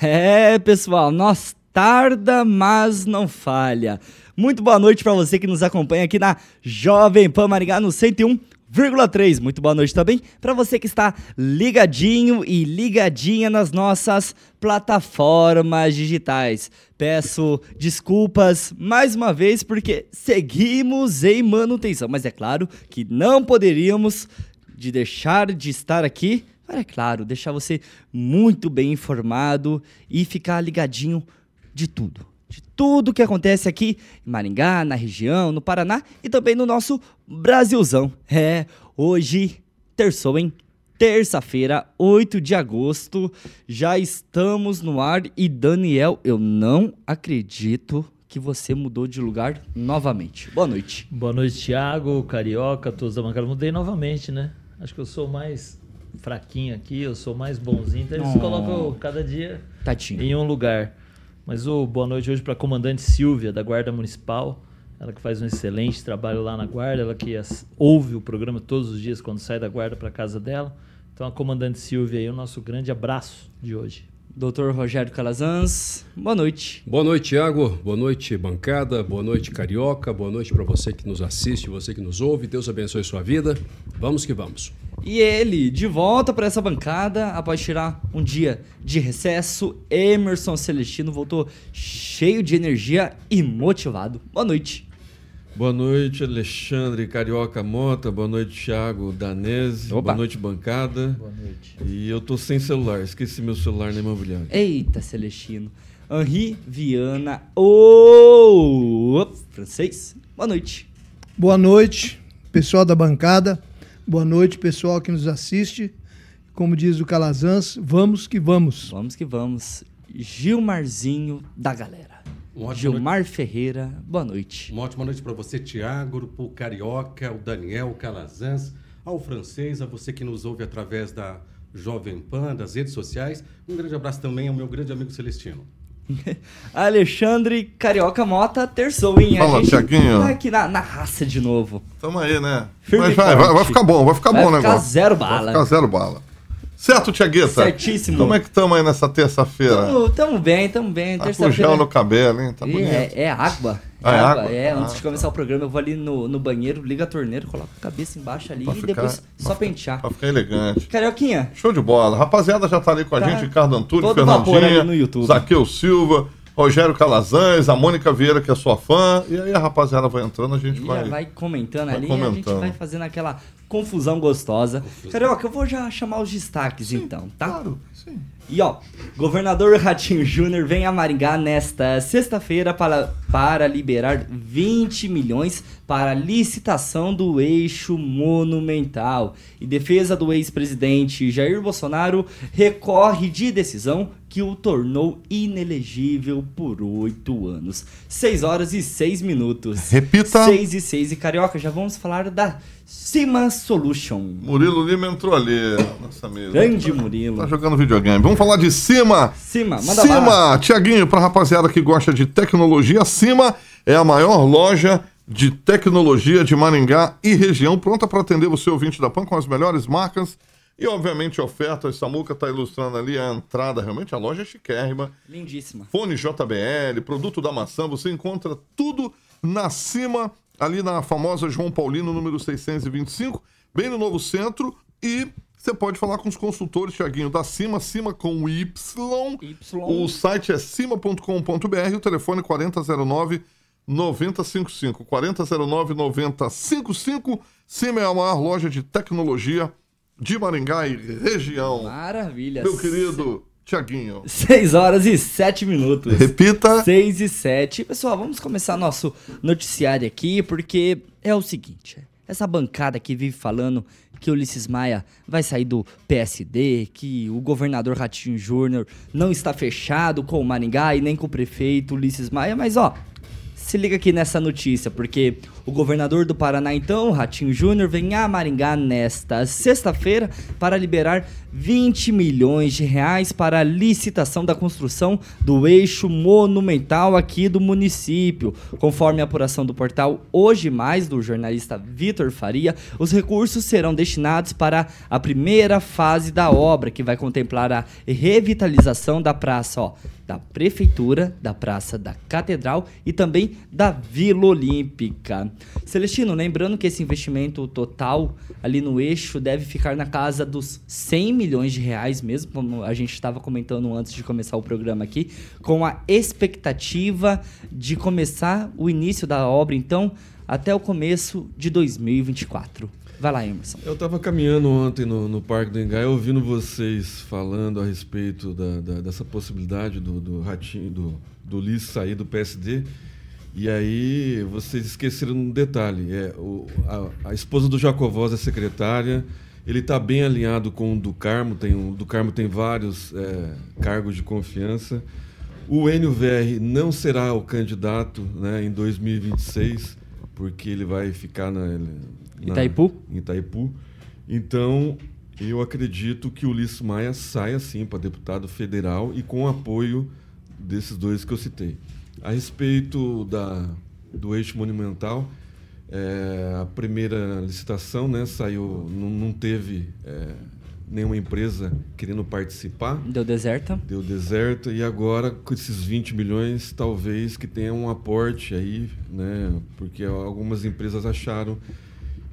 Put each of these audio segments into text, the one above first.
É, pessoal, nós tarda, mas não falha. Muito boa noite para você que nos acompanha aqui na Jovem Pan Maringá no 101,3. Muito boa noite também para você que está ligadinho e ligadinha nas nossas plataformas digitais. Peço desculpas mais uma vez porque seguimos em manutenção, mas é claro que não poderíamos de deixar de estar aqui para, é claro, deixar você muito bem informado e ficar ligadinho de tudo. De tudo que acontece aqui em Maringá, na região, no Paraná e também no nosso Brasilzão. É, hoje, terçou, hein? Terça-feira, 8 de agosto, já estamos no ar e Daniel, eu não acredito que você mudou de lugar novamente. Boa noite. Boa noite, Thiago, Carioca, todos da bancada. Mudei novamente, né? Acho que eu sou mais fraquinho aqui, eu sou mais bonzinho. Então eles oh. colocam cada dia Tatinho. em um lugar. Mas o oh, boa noite hoje para a comandante Silvia, da Guarda Municipal. Ela que faz um excelente trabalho lá na guarda, ela que as, ouve o programa todos os dias quando sai da guarda para casa dela. Então a comandante Silvia aí, o nosso grande abraço de hoje. Doutor Rogério Calazans, boa noite. Boa noite, Tiago. Boa noite, bancada. Boa noite, Carioca. Boa noite para você que nos assiste, você que nos ouve. Deus abençoe sua vida. Vamos que vamos. E ele, de volta para essa bancada, após tirar um dia de recesso, Emerson Celestino voltou cheio de energia e motivado. Boa noite. Boa noite, Alexandre Carioca Mota. Boa noite, Thiago Danese. Opa. Boa noite, bancada. Boa noite. E eu tô sem celular, esqueci meu celular na imobiliária. Eita, Celestino. Henri Viana, o francês. Boa noite. Boa noite, pessoal da bancada. Boa noite, pessoal que nos assiste. Como diz o Calazans, vamos que vamos. Vamos que vamos. Gilmarzinho da galera. Um Gilmar noite. Ferreira, boa noite. Uma ótima noite para você, Tiago, o Carioca, o Daniel Calazans, ao francês, a você que nos ouve através da Jovem Pan, das redes sociais. Um grande abraço também ao meu grande amigo Celestino. Alexandre Carioca Mota terçou, hein? Fala, Tiaguinho. Tá aqui na, na raça de novo. Tamo aí, né? Mas vai, vai, vai, ficar bom, vai ficar vai bom o negócio. Vai ficar zero bala. Vai ficar zero bala. Certo, Tiagueta? Certíssimo. Como é que estamos aí nessa terça-feira? Tamo, tamo bem, tamo bem. Tá terça-feira. gel no cabelo, hein? Tá bonito. É, é água. É, ah, é água? É, antes ah, de começar tá. o programa, eu vou ali no, no banheiro, liga a torneira, coloco a cabeça embaixo ali pra e ficar, depois só pentear. Pra ficar elegante. Carioquinha. Show de bola. Rapaziada já tá ali com a tá. gente, Ricardo Antunes, Fernandinha, no YouTube. Zaqueu Silva. Rogério Calazans, a Mônica Vieira, que é sua fã. E aí a rapaziada vai entrando, a gente vai. Vai comentando vai ali, comentando. a gente vai fazendo aquela confusão gostosa. Confusão. Carioca, eu vou já chamar os destaques sim, então, tá? Claro, sim. E ó, governador Ratinho Júnior vem a Maringá nesta sexta-feira para, para liberar 20 milhões para licitação do eixo monumental. E defesa do ex-presidente Jair Bolsonaro recorre de decisão que o tornou inelegível por oito anos. 6 horas e 6 minutos. Repita. 6 e 6 e Carioca, já vamos falar da Cima Solution. Murilo Lima entrou ali nessa mesa. Grande Murilo. Tá jogando videogame. Vamos falar de Cima. Cima, manda Cima, Tiaguinho, pra rapaziada que gosta de tecnologia, Cima é a maior loja de tecnologia de Maringá e região, pronta para atender você ouvinte da PAN com as melhores marcas e, obviamente, ofertas. Samuca está ilustrando ali a entrada. Realmente, a loja é chiquérrima. Lindíssima. Fone JBL, produto da maçã. Você encontra tudo na Cima ali na famosa João Paulino, número 625, bem no novo centro. E você pode falar com os consultores, Tiaguinho, da Cima, Cima com y. y. O site é cima.com.br, o telefone 4009 9055. 4009 9055. Cima é a maior loja de tecnologia de Maringá e região. Maravilha. Meu querido Tiaguinho. 6 horas e 7 minutos. Repita. 6 e 7. Pessoal, vamos começar nosso noticiário aqui, porque é o seguinte: essa bancada que vive falando que Ulisses Maia vai sair do PSD, que o governador Ratinho Júnior não está fechado com o Maringá e nem com o prefeito Ulisses Maia, mas ó, se liga aqui nessa notícia, porque o governador do Paraná, então, Ratinho Júnior, vem a Maringá nesta sexta-feira para liberar 20 milhões de reais para a licitação da construção do eixo monumental aqui do município. Conforme a apuração do portal Hoje Mais, do jornalista Vitor Faria, os recursos serão destinados para a primeira fase da obra, que vai contemplar a revitalização da praça, ó, da Prefeitura, da Praça da Catedral e também da Vila Olímpica. Celestino, lembrando que esse investimento total ali no eixo deve ficar na casa dos 100 milhões de reais mesmo, como a gente estava comentando antes de começar o programa aqui, com a expectativa de começar o início da obra, então, até o começo de 2024. Vai lá, Emerson. Eu estava caminhando ontem no, no Parque do Engai, ouvindo vocês falando a respeito da, da, dessa possibilidade do, do Ratinho, do, do Liz sair do PSD. E aí vocês esqueceram um detalhe. É, o, a, a, esposa do Jacovós é secretária, ele está bem alinhado com o do Carmo, tem, o do Carmo tem vários é, cargos de confiança. O NVR não será o candidato né, em 2026, porque ele vai ficar na, Itaipu? Em Itaipu. Então, eu acredito que o Ulisses Maia saia sim para deputado federal e com apoio desses dois que eu citei. A respeito da, do eixo monumental, é, a primeira licitação né, saiu, não, não teve é, nenhuma empresa querendo participar. Deu deserta. Deu deserta e agora com esses 20 milhões talvez que tenha um aporte aí, né, porque algumas empresas acharam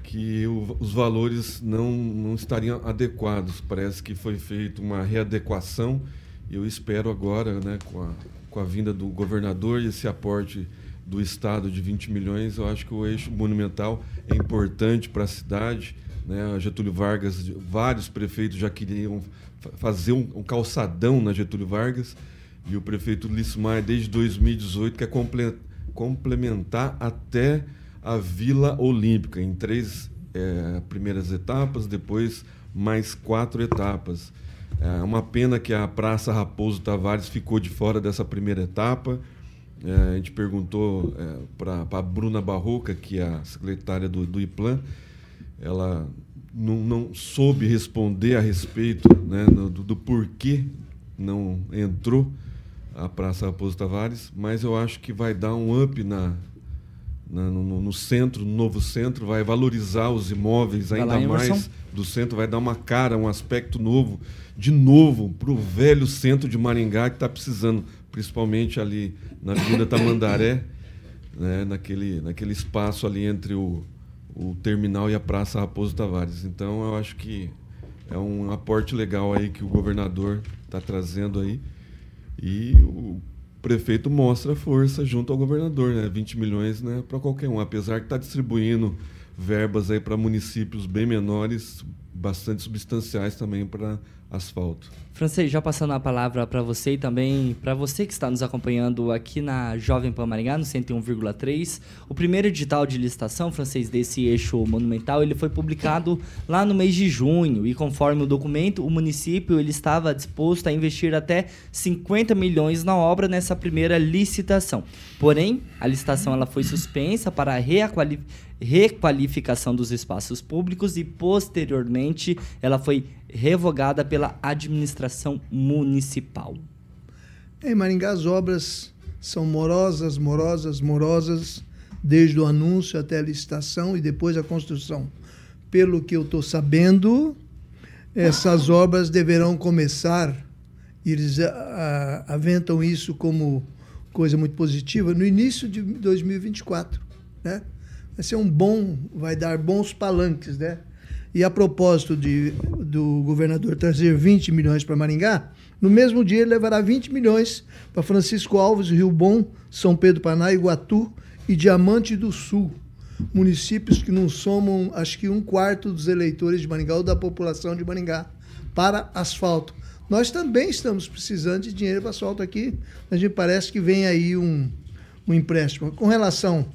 que o, os valores não, não estariam adequados. Parece que foi feita uma readequação. Eu espero agora, né, com a, com a vinda do governador e esse aporte do Estado de 20 milhões, eu acho que o eixo monumental é importante para a cidade. Né? Getúlio Vargas, vários prefeitos já queriam fazer um, um calçadão na Getúlio Vargas e o prefeito Lismar, desde 2018, quer complementar até a Vila Olímpica em três é, primeiras etapas, depois mais quatro etapas. É uma pena que a Praça Raposo Tavares ficou de fora dessa primeira etapa. É, a gente perguntou é, para a Bruna Barroca, que é a secretária do, do IPLAN, ela não, não, soube responder a respeito né, do, do porquê não entrou a Praça Raposo Tavares, mas eu acho que vai dar um up na, no, no, no, centro, no novo centro, vai valorizar os imóveis ainda mais do centro, vai dar uma cara, um aspecto novo, de novo, para o velho centro de Maringá que está precisando, principalmente ali na Avenida Tamandaré, né, naquele, naquele espaço ali entre o, o terminal e a Praça Raposo Tavares. Então, eu acho que é um aporte legal aí que o governador está trazendo aí. E o prefeito mostra força junto ao governador, né? 20 milhões né, para qualquer um, apesar que está distribuindo verbas aí para municípios bem menores, bastante substanciais também para asfalto. Francês, já passando a palavra para você e também para você que está nos acompanhando aqui na Jovem Pan Maringá, no 101,3. O primeiro edital de licitação, francês, desse eixo monumental, ele foi publicado lá no mês de junho e conforme o documento, o município ele estava disposto a investir até 50 milhões na obra nessa primeira licitação. Porém, a licitação ela foi suspensa para a requalificação dos espaços públicos e posteriormente ela foi revogada pela administração municipal. Em Maringá, as obras são morosas, morosas, morosas, desde o anúncio até a licitação e depois a construção. Pelo que eu estou sabendo, essas obras deverão começar, eles aventam isso como coisa muito positiva, no início de 2024. Né? Vai ser um bom, vai dar bons palanques, né? E a propósito de, do governador trazer 20 milhões para Maringá, no mesmo dia ele levará 20 milhões para Francisco Alves, Rio Bom, São Pedro Paraná, Iguatu e Diamante do Sul. Municípios que não somam, acho que um quarto dos eleitores de Maringá ou da população de Maringá, para asfalto. Nós também estamos precisando de dinheiro para asfalto aqui. A gente parece que vem aí um, um empréstimo. Com relação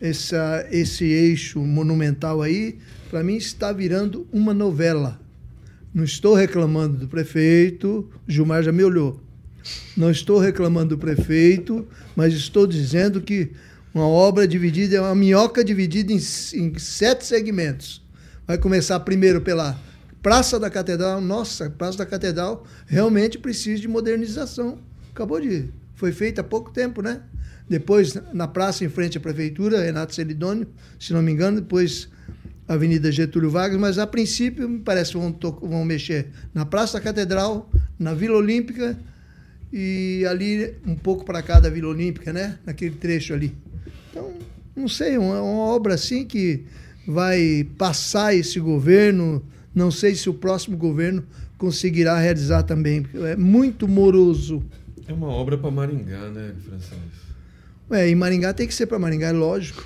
essa, esse eixo monumental aí, para mim está virando uma novela. Não estou reclamando do prefeito, Gilmar já me olhou. Não estou reclamando do prefeito, mas estou dizendo que Uma obra dividida, é uma minhoca dividida em, em sete segmentos. Vai começar primeiro pela Praça da Catedral. Nossa, Praça da Catedral realmente precisa de modernização. Acabou de. Foi feita há pouco tempo, né? Depois, na praça em frente à prefeitura, Renato Celidônio, se não me engano, depois Avenida Getúlio Vargas, mas a princípio, me parece vão, vão mexer na Praça da Catedral, na Vila Olímpica e ali um pouco para cá da Vila Olímpica, né? Naquele trecho ali. Então, não sei, uma, uma obra assim que vai passar esse governo, não sei se o próximo governo conseguirá realizar também, porque é muito moroso. É uma obra para Maringá, né, Francisco? É, em Maringá tem que ser para Maringá, é lógico.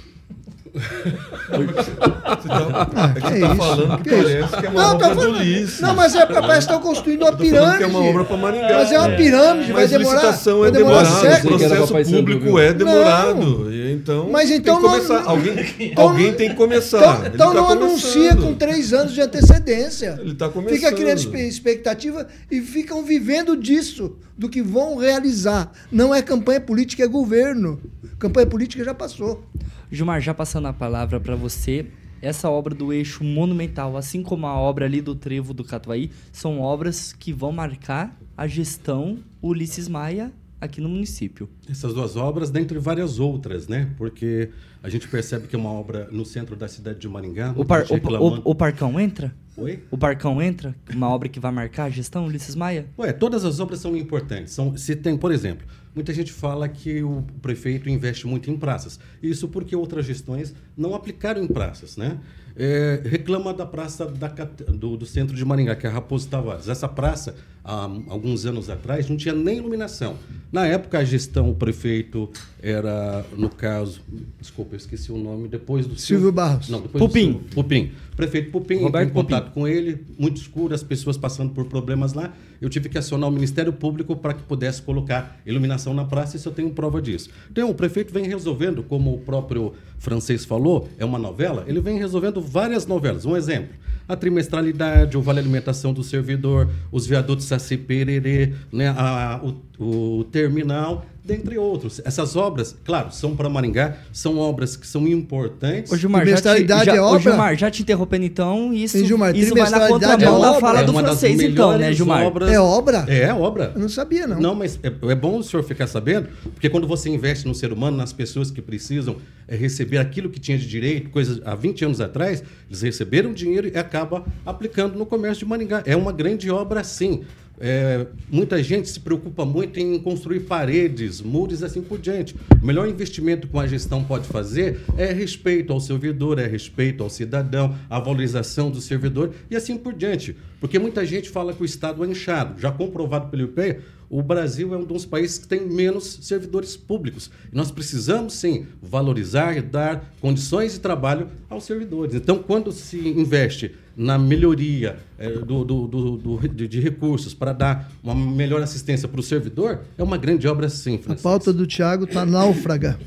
Você tá, ah, é que, tá falando que, que parece que é uma não, obra do Ulisses. Não, mas é, parece que estão construindo uma pirâmide. que é uma obra para Maringá. Mas é uma pirâmide, vai demorar. licitação é demorada, o processo público é demorado. Então, mas então tem não, alguém, então, alguém tem que começar. Então, então tá não começando. anuncia com três anos de antecedência. Ele está começando. Fica criando expectativa e ficam vivendo disso, do que vão realizar. Não é campanha política, é governo. Campanha política já passou. Gilmar, já passando a palavra para você, essa obra do eixo monumental, assim como a obra ali do Trevo do Catuaí, são obras que vão marcar a gestão Ulisses Maia aqui no município. Essas duas obras, dentre várias outras, né? Porque a gente percebe que é uma obra no centro da cidade de Maringá. O, par, o, o, o Parcão entra? Oi? O Parcão entra? Uma obra que vai marcar a gestão Ulisses Maia? Ué, todas as obras são importantes. São, se tem, por exemplo, muita gente fala que o prefeito investe muito em praças. Isso porque outras gestões não aplicaram em praças, né? É, reclama da praça da, do, do, centro de Maringá, que é a Raposo Tavares. Essa praça, há alguns anos atrás, não tinha nem iluminação. Na época, a gestão, o prefeito era, no caso, desculpa, eu esqueci o nome, depois do... Silvio Barros. Não, depois Pupim. Do Pupim. Prefeito Pupim, Roberto em contato Pupim. com ele, muito escuro, as pessoas passando por problemas lá. Eu tive que acionar o Ministério Público para que pudesse colocar iluminação na praça, e isso eu tenho prova disso. Então, o prefeito vem resolvendo, como o próprio francês falou, é uma novela, ele vem resolvendo várias novelas. Um exemplo, a trimestralidade, o vale alimentação do servidor, os viadutos Saci Pererê, né, a, o, o terminal dentre outros. Essas obras, claro, são para Maringá, são obras que são importantes. Ô Gilmar, já te, já, é obra? Ô Gilmar, já te interrompendo então, isso, Gilmar, isso vai na contramão é da fala é do francês então, né, Gilmar? Obras... É obra? É, é obra. Eu não sabia, não. Não, mas é, é, bom o senhor ficar sabendo, porque quando você investe no ser humano, nas pessoas que precisam é, receber aquilo que tinha de direito, coisas há 20 anos atrás, eles receberam dinheiro e acaba aplicando no comércio de Maringá. É uma grande obra, sim. É, muita gente se preocupa muito em construir paredes, muros e assim por diante. O melhor investimento que uma gestão pode fazer é respeito ao servidor, é respeito ao cidadão, a valorização do servidor e assim por diante. Porque muita gente fala que o Estado é inchado. Já comprovado pelo IPE, o Brasil é um dos países que tem menos servidores públicos. E nós precisamos, sim, valorizar e dar condições de trabalho aos servidores. Então, quando se investe na melhoria é, do, do, do, do de, de, recursos para dar uma melhor assistência para o servidor, é uma grande obra, sim. Francisco. A pauta do Tiago está náufraga.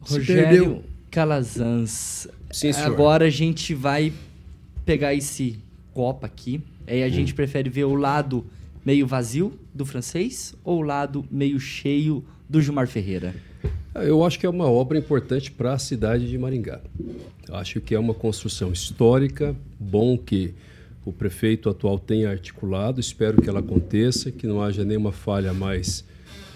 Rogério Calazans. Sim, senhor. Agora a gente vai pegar esse copo aqui. Aí a hum. gente prefere ver o lado meio vazio do francês ou o lado meio cheio do Gilmar Ferreira? Eu acho que é uma obra importante para a cidade de Maringá. Acho que é uma construção histórica, bom que o prefeito atual tenha articulado, espero que ela aconteça, que não haja nenhuma falha mais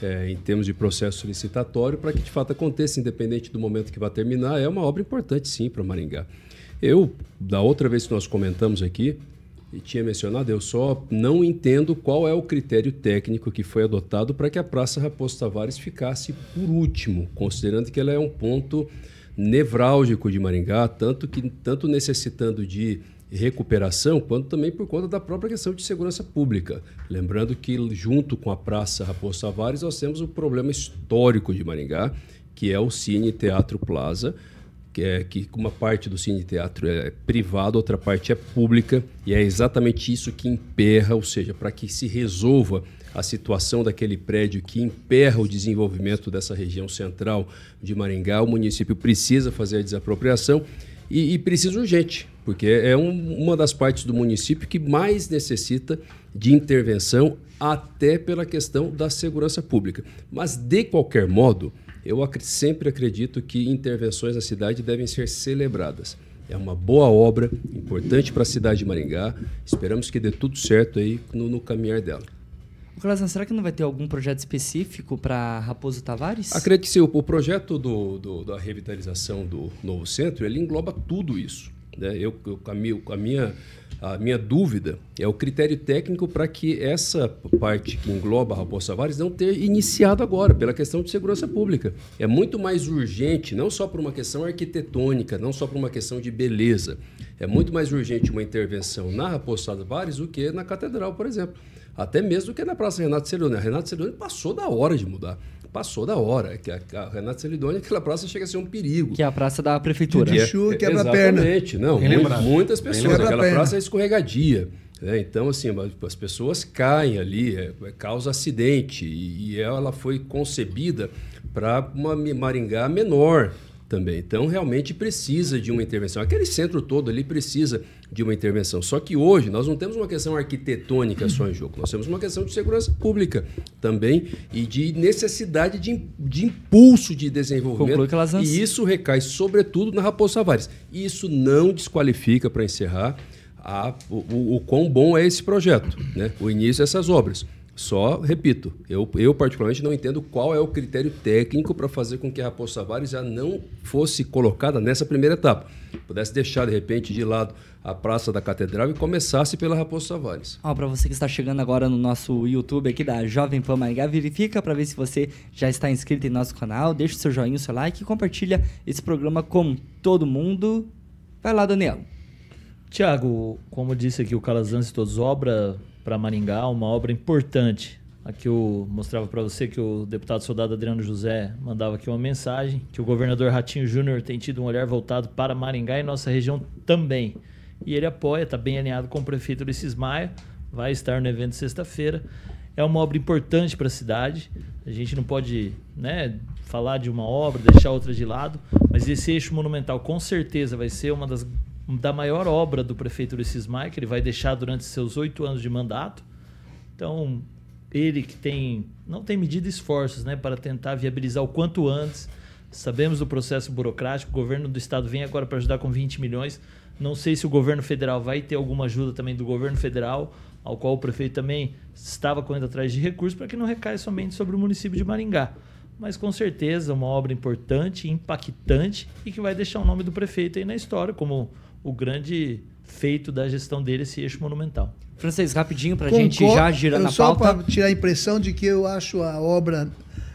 é, em termos de processo licitatório, para que de fato aconteça, independente do momento que vai terminar. É uma obra importante, sim, para Maringá. Eu, da outra vez que nós comentamos aqui, e tinha mencionado, eu só não entendo qual é o critério técnico que foi adotado para que a Praça Raposo Tavares ficasse por último, considerando que ela é um ponto nevrálgico de Maringá, tanto que tanto necessitando de recuperação, quanto também por conta da própria questão de segurança pública. Lembrando que junto com a Praça Raposo Tavares nós temos o problema histórico de Maringá, que é o Cine Teatro Plaza, que é que uma parte do cine teatro é privado, outra parte é pública, e é exatamente isso que emperra, ou seja, para que se resolva a situação daquele prédio que emperra o desenvolvimento dessa região central de Maringá, o município precisa fazer a desapropriação e, e precisa urgente, porque é um, uma das partes do município que mais necessita de intervenção, até pela questão da segurança pública. Mas, de qualquer modo, Eu ac sempre acredito que intervenções na cidade devem ser celebradas. É uma boa obra, importante para a cidade de Maringá. Esperamos que dê tudo certo aí no, no caminhar dela. Corazão, será que não vai ter algum projeto específico para Raposo Tavares? Acredito que sim. O, o projeto do, do, da revitalização do novo centro, ele engloba tudo isso. Né? Eu, eu, a, minha, a, minha, a minha dúvida é o critério técnico para que essa parte que engloba a Raposo Tavares não ter iniciado agora, pela questão de segurança pública. É muito mais urgente, não só por uma questão arquitetônica, não só por uma questão de beleza. É muito mais urgente uma intervenção na Raposo Tavares do que na Catedral, por exemplo. Até mesmo do que na Praça Renato Celidônia. A Renato Celidônia passou da hora de mudar. Passou da hora. Que a, a Renato Celidônia, aquela praça chega a ser um perigo. Que é a praça da prefeitura. De chuva, quebra a perna. Exatamente. Não, muito, muitas pessoas. Aquela praça é escorregadia. É, então, assim, as pessoas caem ali, é, é causa acidente. E, e ela foi concebida para uma Maringá menor também. Então, realmente precisa de uma intervenção. Aquele centro todo ali precisa de uma intervenção. Só que hoje nós não temos uma questão arquitetônica só em jogo, nós temos uma questão de segurança pública também e de necessidade de, de impulso de desenvolvimento. E isso recai, sobretudo, na Raposo Tavares. E isso não desqualifica, para encerrar, a, o, o, o quão bom é esse projeto, né? o início dessas obras. Só, repito, eu, eu particularmente não entendo qual é o critério técnico para fazer com que a Raposo Tavares já não fosse colocada nessa primeira etapa. Pudesse deixar, de repente, de lado a Praça da Catedral e começasse pela Raposo Tavares. Ó, para você que está chegando agora no nosso YouTube aqui da Jovem Pan Maringá, verifica para ver se você já está inscrito em nosso canal, deixa o seu joinha, o seu like e compartilha esse programa com todo mundo. Vai lá, Daniel. Tiago, como disse aqui o Calazans todos obra para Maringá, uma obra importante. Aqui eu mostrava para você que o deputado soldado Adriano José mandava aqui uma mensagem, que o governador Ratinho Júnior tem tido um olhar voltado para Maringá e nossa região também. E ele apoia, está bem alinhado com o prefeito Ulisses Maia, vai estar no evento sexta-feira. É uma obra importante para a cidade. A gente não pode né, falar de uma obra, deixar outra de lado, mas esse eixo monumental com certeza vai ser uma das da maior obra do prefeito Ulisses Maia, que ele vai deixar durante seus oito anos de mandato. Então, ele que tem não tem medido esforços né, para tentar viabilizar o quanto antes. Sabemos do processo burocrático, o governo do estado vem agora para ajudar com 20 milhões. Não sei se o governo federal vai ter alguma ajuda também do governo federal, ao qual o prefeito também estava correndo atrás de recursos para que não recaia somente sobre o município de Maringá. Mas com certeza uma obra importante, impactante e que vai deixar o nome do prefeito aí na história como o grande feito da gestão dele, esse eixo monumental. Francês, rapidinho para a gente já girar na só pauta. Só para tirar a impressão de que eu acho a obra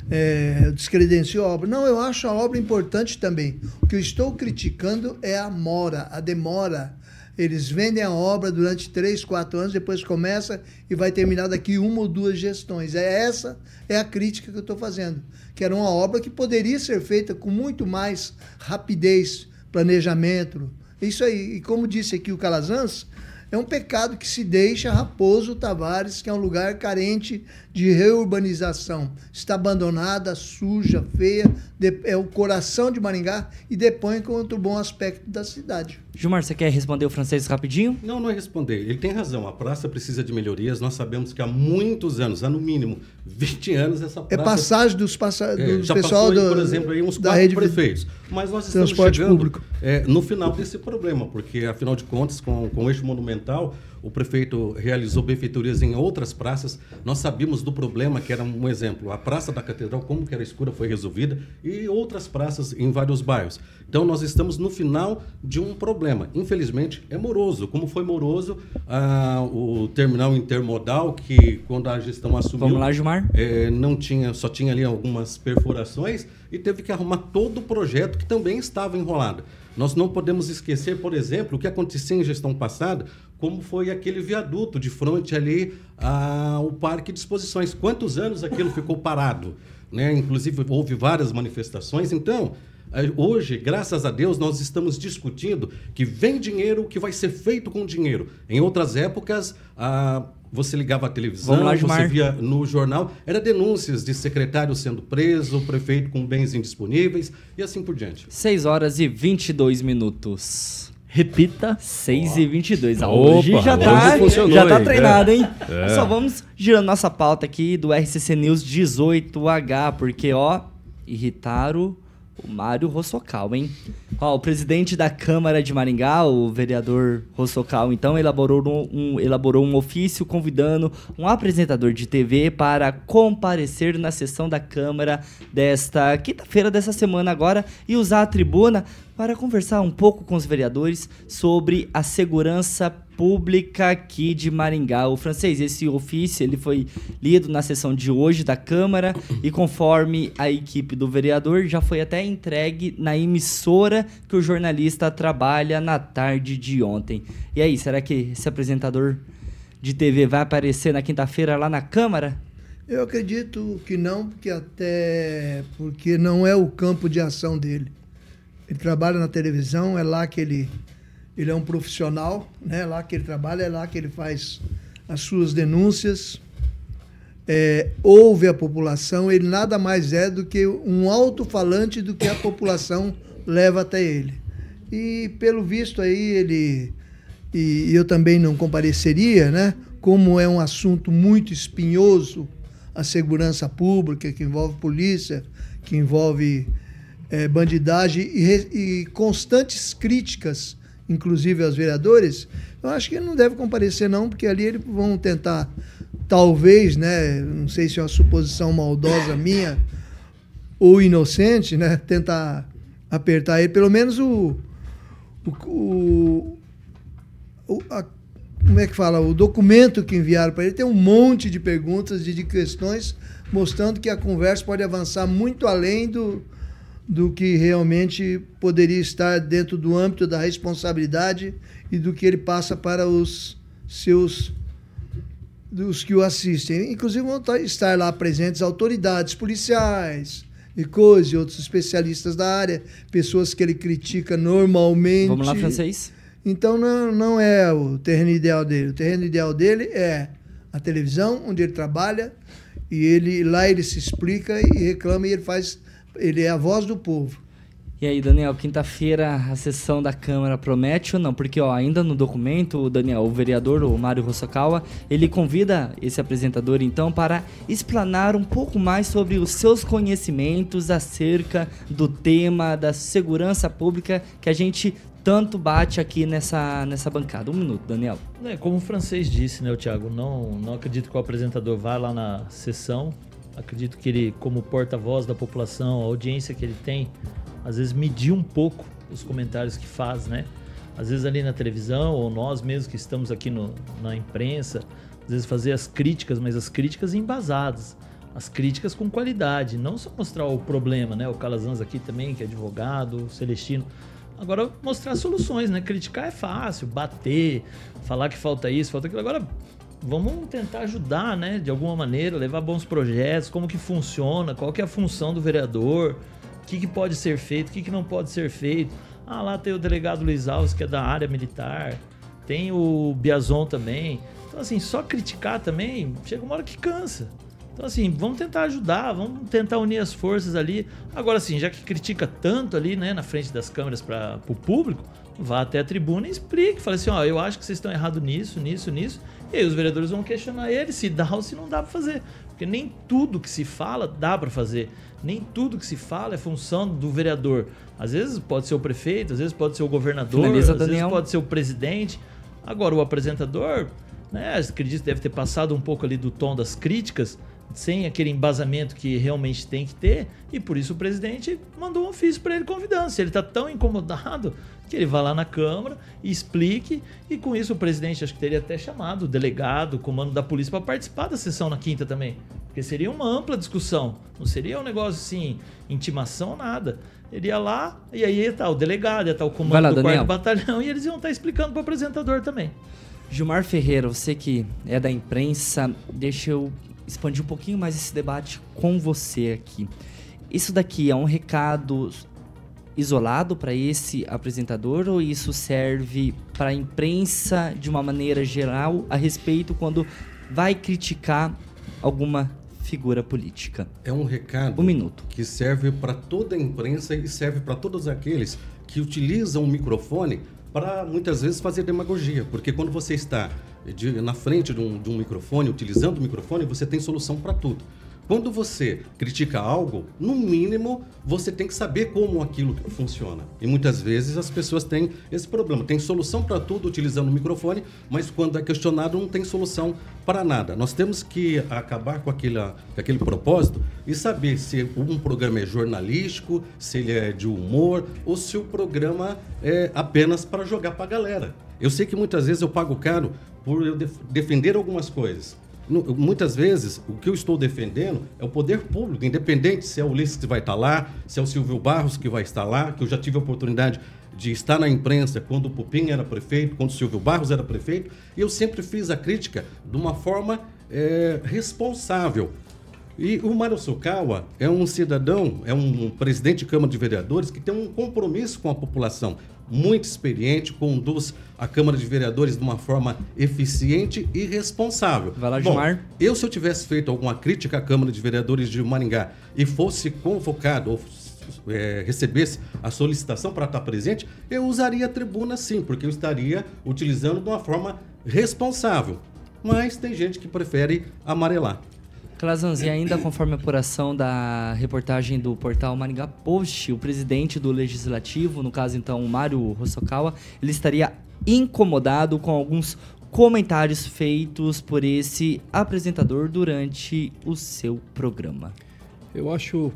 é, descredencio a obra. Não, eu acho a obra importante também. O que eu estou criticando é a mora, a demora. Eles vendem a obra durante três, quatro anos, depois começa e vai terminar daqui uma ou duas gestões. É essa é a crítica que eu estou fazendo. Que era uma obra que poderia ser feita com muito mais rapidez, planejamento, isso aí, e como disse aqui o Calazans, é um pecado que se deixa Raposo Tavares, que é um lugar carente de reurbanização. Está abandonada, suja, feia, é o coração de Maringá e depõe contra o bom aspecto da cidade. Gilmar, você quer responder o francês rapidinho? Não, não é responder. Ele tem razão. A praça precisa de melhorias. Nós sabemos que há muitos anos, há no mínimo 20 anos, essa é praça... É passagem dos, passa... é, já pessoal passou, do, por exemplo, aí uns quatro rede... prefeitos. Mas nós estamos Transporte chegando público. É, no final desse problema, porque, afinal de contas, com, com o eixo monumental, o prefeito realizou benfeitorias em outras praças. Nós sabíamos do problema, que era um exemplo. A Praça da Catedral, como que era escura, foi resolvida, e outras praças em vários bairros. Então, nós estamos no final de um problema. Infelizmente, é moroso. Como foi moroso ah, o terminal intermodal, que quando a gestão assumiu... Vamos lá, Gilmar. É, não tinha, só tinha ali algumas perfurações e teve que arrumar todo o projeto que também estava enrolado. Nós não podemos esquecer, por exemplo, o que acontecia em gestão passada, como foi aquele viaduto de frente ali ao Parque de Exposições. Quantos anos aquilo ficou parado? Né? Inclusive, houve várias manifestações. Então, eh, hoje, graças a Deus, nós estamos discutindo que vem dinheiro, o que vai ser feito com dinheiro. Em outras épocas, a você ligava a televisão, lá, você via no jornal, era denúncias de secretário sendo preso, prefeito com bens indisponíveis e assim por diante. 6 horas e 22 minutos. Repita. 6 oh. e 22. Ah, hoje já tá, já tá treinado, hein? É. Só vamos girando nossa pauta aqui do RCC News 18H, porque, ó, irritaram o Mário Rossocal, hein? Ó, o presidente da Câmara de Maringá, o vereador Rossocal, então, elaborou um, elaborou um ofício convidando um apresentador de TV para comparecer na sessão da Câmara desta quinta-feira dessa semana agora e usar a tribuna para conversar um pouco com os vereadores sobre a segurança pública aqui de Maringá. O francês, esse ofício ele foi lido na sessão de hoje da Câmara e conforme a equipe do vereador já foi até entregue na emissora que o jornalista trabalha na tarde de ontem. E aí, será que esse apresentador de TV vai aparecer na quinta-feira lá na Câmara? Eu acredito que não, porque até porque não é o campo de ação dele. Ele trabalha na televisão, é lá que ele, ele é um profissional, né? lá que ele trabalha, é lá que ele faz as suas denúncias, é, ouve a população, ele nada mais é do que um alto-falante do que a população leva até ele. E pelo visto aí ele e eu também não compareceria, né? Como é um assunto muito espinhoso, a segurança pública que envolve polícia, que envolve é, bandidagem e, e, constantes críticas, inclusive aos vereadores, eu acho que ele não deve comparecer, não, porque ali eles vão tentar, talvez, né, não sei se é uma suposição maldosa minha ou inocente, né, tentar apertar ele, pelo menos o. o, o a, como é que fala? O documento que enviaram para ele tem um monte de perguntas e de questões mostrando que a conversa pode avançar muito além do, do que realmente poderia estar dentro do âmbito da responsabilidade e do que ele passa para os seus dos que o assistem. Inclusive vão estar lá presentes autoridades policiais e coisas, e outros especialistas da área, pessoas que ele critica normalmente. Vamos lá, francês. Então não, não é o terreno ideal dele. O terreno ideal dele é a televisão, onde ele trabalha, e ele lá ele se explica e reclama e ele faz ele é a voz do povo. E aí, Daniel, quinta-feira a sessão da Câmara promete ou não? Porque, ó, ainda no documento, o Daniel, o vereador, o Mário Rossokawa, ele convida esse apresentador, então, para explanar um pouco mais sobre os seus conhecimentos acerca do tema da segurança pública que a gente tanto bate aqui nessa, nessa bancada. Um minuto, Daniel. É, como o francês disse, né, o Thiago, não, não acredito que o apresentador vá lá na sessão acredito que ele, como porta-voz da população, a audiência que ele tem, às vezes medir um pouco os comentários que faz, né? Às vezes ali na televisão, ou nós mesmos que estamos aqui no, na imprensa, às vezes fazer as críticas, mas as críticas embasadas. As críticas com qualidade, não só mostrar o problema, né? O Calazans aqui também, que é advogado, o Celestino. Agora, mostrar soluções, né? Criticar é fácil, bater, falar que falta isso, falta aquilo. Agora, vamos tentar ajudar, né, de alguma maneira, levar bons projetos, como que funciona, qual que é a função do vereador, o que, que pode ser feito, o que, que não pode ser feito. Ah, lá tem o delegado Luiz Alves, que é da área militar, tem o Biazon também. Então, assim, só criticar também, chega uma hora que cansa. Então, assim, vamos tentar ajudar, vamos tentar unir as forças ali. Agora, assim, já que critica tanto ali, né, na frente das câmeras para o público, vá até a tribuna e explique. Fale assim, ó, eu acho que vocês estão errados nisso, nisso, nisso. E aí os vereadores vão questionar ele se dá ou se não dá para fazer. Porque nem tudo que se fala dá para fazer. Nem tudo que se fala é função do vereador. Às vezes pode ser o prefeito, às vezes pode ser o governador, Finaliza, às Daniel. vezes pode ser o presidente. Agora, o apresentador, né, acredito que deve ter passado um pouco ali do tom das críticas, sem aquele embasamento que realmente tem que ter, e por isso o presidente mandou um ofício para ele convidando. Se ele está tão incomodado, que ele vá lá na Câmara e explique, e com isso o presidente acho que teria até chamado o delegado, o comando da polícia para participar da sessão na quinta também. Porque seria uma ampla discussão, não seria um negócio assim, intimação, nada. Ele ia lá e aí ia estar o delegado, ia estar o comando lá, do quarto batalhão e eles iam estar explicando para o apresentador também. Gilmar Ferreira, você que é da imprensa, deixa eu expandir um pouquinho mais esse debate com você aqui. Isso daqui é um recado isolado para esse apresentador ou isso serve para a imprensa de uma maneira geral a respeito quando vai criticar alguma figura política? É um recado um minuto. que serve para toda a imprensa e serve para todos aqueles que utilizam o microfone para muitas vezes fazer demagogia, porque quando você está de, na frente de um, de um microfone, utilizando o microfone, você tem solução para tudo. Quando você critica algo, no mínimo você tem que saber como aquilo funciona. E muitas vezes as pessoas têm esse problema. Tem solução para tudo utilizando o microfone, mas quando é questionado não tem solução para nada. Nós temos que acabar com aquele, com aquele propósito e saber se um programa é jornalístico, se ele é de humor ou se o programa é apenas para jogar para a galera. Eu sei que muitas vezes eu pago caro por eu def defender algumas coisas muitas vezes o que eu estou defendendo é o poder público, independente se é o Ulisses que vai estar lá, se é o Silvio Barros que vai estar lá, que eu já tive a oportunidade de estar na imprensa quando o Pupim era prefeito, quando o Silvio Barros era prefeito, e eu sempre fiz a crítica de uma forma é, responsável. E o Mário Sukawa é um cidadão, é um presidente de Câmara de Vereadores que tem um compromisso com a população muito experiente, conduz a Câmara de Vereadores de uma forma eficiente e responsável. Vai lá, Gilmar. Bom, eu, se eu tivesse feito alguma crítica à Câmara de Vereadores de Maringá e fosse convocado ou é, recebesse a solicitação para estar presente, eu usaria a tribuna sim, porque eu estaria utilizando de uma forma responsável. Mas tem gente que prefere amarelar. Clazanzi, ainda conforme a apuração da reportagem do portal Maringá Post, o presidente do Legislativo, no caso então Mário Hosokawa, ele estaria incomodado com alguns comentários feitos por esse apresentador durante o seu programa. Eu acho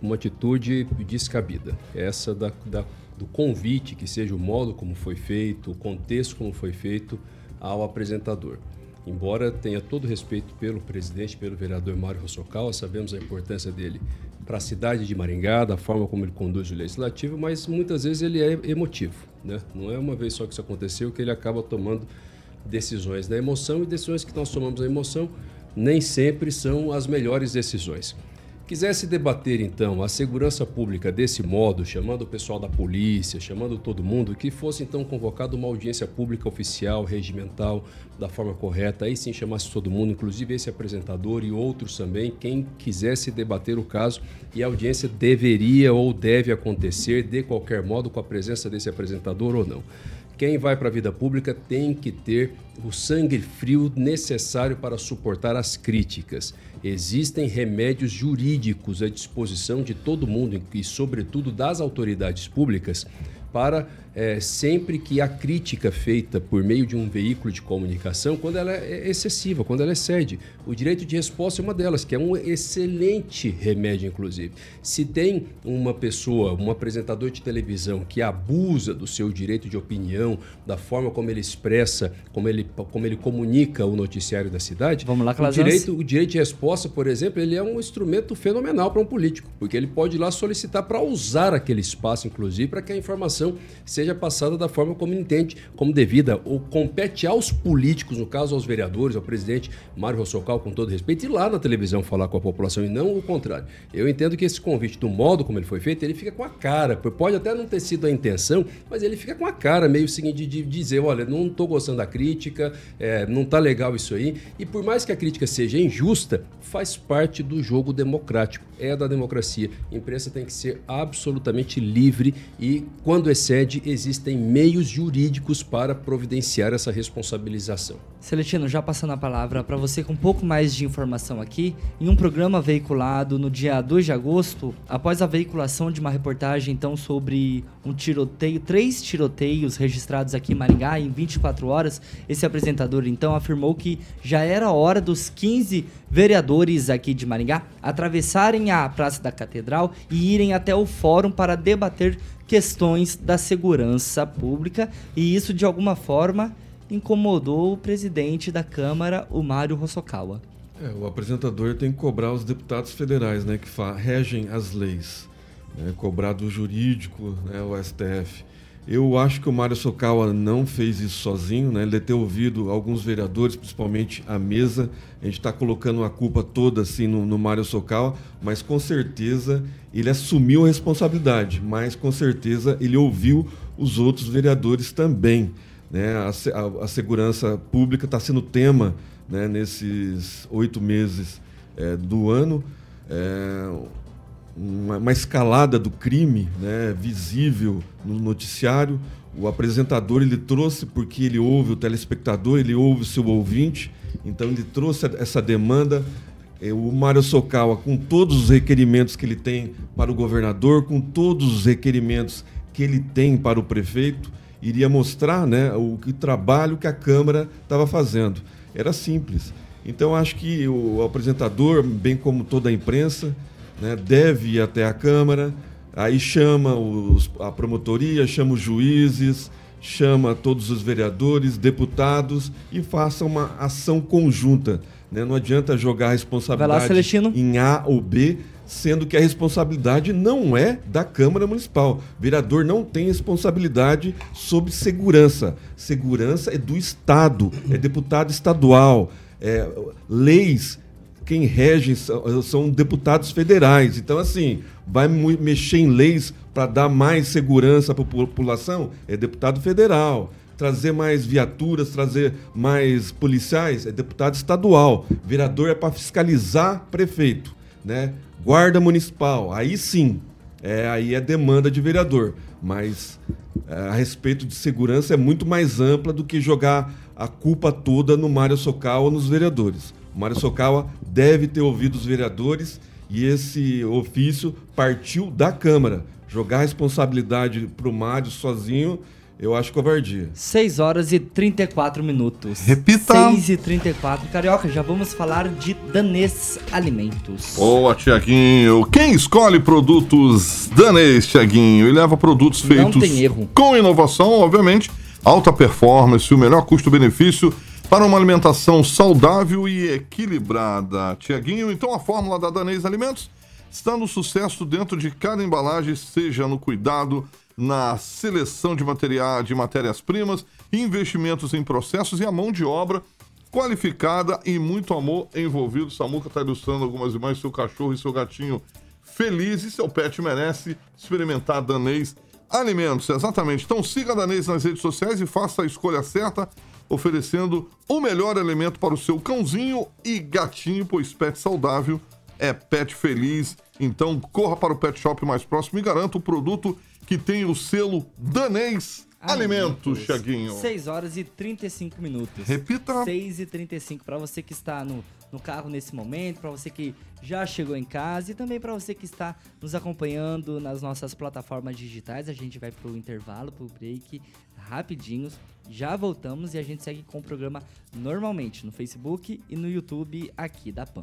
uma atitude descabida. Essa da, da, do convite, que seja o modo como foi feito, o contexto como foi feito ao apresentador. Embora tenha todo respeito pelo presidente, pelo vereador Mário Rossocal, sabemos a importância dele para a cidade de Maringá, da forma como ele conduz o legislativo, mas muitas vezes ele é emotivo. Né? Não é uma vez só que isso aconteceu que ele acaba tomando decisões na emoção e decisões que nós tomamos na emoção nem sempre são as melhores decisões. Quisesse debater então a segurança pública desse modo, chamando o pessoal da polícia, chamando todo mundo, que fosse então convocado uma audiência pública oficial, regimental, da forma correta, aí sim chamasse todo mundo, inclusive esse apresentador e outros também, quem quisesse debater o caso, e a audiência deveria ou deve acontecer de qualquer modo com a presença desse apresentador ou não. Quem vai para a vida pública tem que ter o sangue frio necessário para suportar as críticas. Existem remédios jurídicos à disposição de todo mundo e, sobretudo, das autoridades públicas para é, sempre que a crítica feita por meio de um veículo de comunicação, quando ela é excessiva, quando ela excede. O direito de resposta é uma delas, que é um excelente remédio, inclusive. Se tem uma pessoa, um apresentador de televisão que abusa do seu direito de opinião, da forma como ele expressa, como ele, como ele comunica o noticiário da cidade, Vamos lá, o, direito, o direito de resposta, por exemplo, ele é um instrumento fenomenal para um político, porque ele pode ir lá solicitar para usar aquele espaço, inclusive, para que a informação seja seja passada da forma como entende, como devida, ou compete aos políticos, no caso aos vereadores, ao presidente Mário Rossocal, com todo respeito, e lá na televisão falar com a população e não o contrário. Eu entendo que esse convite, do modo como ele foi feito, ele fica com a cara, pode até não ter sido a intenção, mas ele fica com a cara meio seguinte de dizer, olha, não estou gostando da crítica, é, não está legal isso aí, e por mais que a crítica seja injusta, faz parte do jogo democrático, é da democracia. A imprensa tem que ser absolutamente livre e, quando excede, existem meios jurídicos para providenciar essa responsabilização. Celestino, já passando a palavra para você com um pouco mais de informação aqui, em um programa veiculado no dia 2 de agosto, após a veiculação de uma reportagem então sobre um tiroteio, três tiroteios registrados aqui em Maringá em 24 horas, esse apresentador então afirmou que já era hora dos 15 vereadores aqui de Maringá atravessarem a Praça da Catedral e irem até o fórum para debater questões da segurança pública e isso de alguma forma incomodou o presidente da Câmara, o Mário Hosokawa. É, o apresentador tem que cobrar os deputados federais, né, que regem as leis, né, cobrar do jurídico, né, o STF. Eu acho que o Mário Sokawa não fez isso sozinho, né? Ele deve ter ouvido alguns vereadores, principalmente a mesa. A gente está colocando a culpa toda assim no, no Mário Sokawa, mas com certeza ele assumiu a responsabilidade, mas com certeza ele ouviu os outros vereadores também. Né? A, a, a segurança pública está sendo tema né, nesses oito meses é, do ano. É, uma, uma, escalada do crime né, visível no noticiário. O apresentador ele trouxe porque ele ouve o telespectador, ele ouve o seu ouvinte, então ele trouxe essa demanda é, o Mário Socawa, com todos os requerimentos que ele tem para o governador, com todos os requerimentos que ele tem para o prefeito, iria mostrar né, o que trabalho que a Câmara estava fazendo. Era simples. Então, acho que o apresentador, bem como toda a imprensa, né, deve ir até a Câmara, aí chama os, a promotoria, chama os juízes, chama todos os vereadores, deputados e faça uma ação conjunta. Né? Não adianta jogar a responsabilidade lá, em A ou B, sendo que a responsabilidade não é da Câmara Municipal. O vereador não tem responsabilidade sobre segurança. Segurança é do Estado, é deputado estadual. É, leis, quem rege são, são deputados federais. Então, assim, vai mexer em leis para dar mais segurança para a população? É deputado federal trazer mais viaturas, trazer mais policiais, é deputado estadual. Vereador é para fiscalizar prefeito, né? Guarda municipal, aí sim, é, aí é demanda de vereador. Mas é, a respeito de segurança é muito mais ampla do que jogar a culpa toda no Mário Socal ou nos vereadores. O Mário Socal deve ter ouvido os vereadores e esse ofício partiu da Câmara. Jogar a responsabilidade para o Mário sozinho eu acho covardia. 6 horas e 34 minutos. Repita. 6 e 34. Carioca, já vamos falar de Danês Alimentos. Boa, Tiaguinho. Quem escolhe produtos Danês, Tiaguinho, e leva produtos feitos Não tem erro. com inovação, obviamente, alta performance, o melhor custo-benefício para uma alimentação saudável e equilibrada. Tiaguinho, então a fórmula da Danês Alimentos está no sucesso dentro de cada embalagem, seja no cuidado na seleção de, de matérias-primas, investimentos em processos e a mão de obra qualificada e muito amor envolvido. Samuca está ilustrando algumas imagens, seu cachorro e seu gatinho felizes. Seu pet merece experimentar danês alimentos. Exatamente. Então siga a Danês nas redes sociais e faça a escolha certa, oferecendo o melhor alimento para o seu cãozinho e gatinho, pois pet saudável é pet feliz. Então corra para o pet shop mais próximo e garanta o produto que tem o selo danês Alimentos, Chaguinho. 6 horas e 35 minutos. Repita. 6 e 35 para você que está no, no carro nesse momento, para você que já chegou em casa e também para você que está nos acompanhando nas nossas plataformas digitais. A gente vai pro intervalo, pro break, rapidinhos. Já voltamos e a gente segue com o programa normalmente no Facebook e no YouTube aqui da PAN.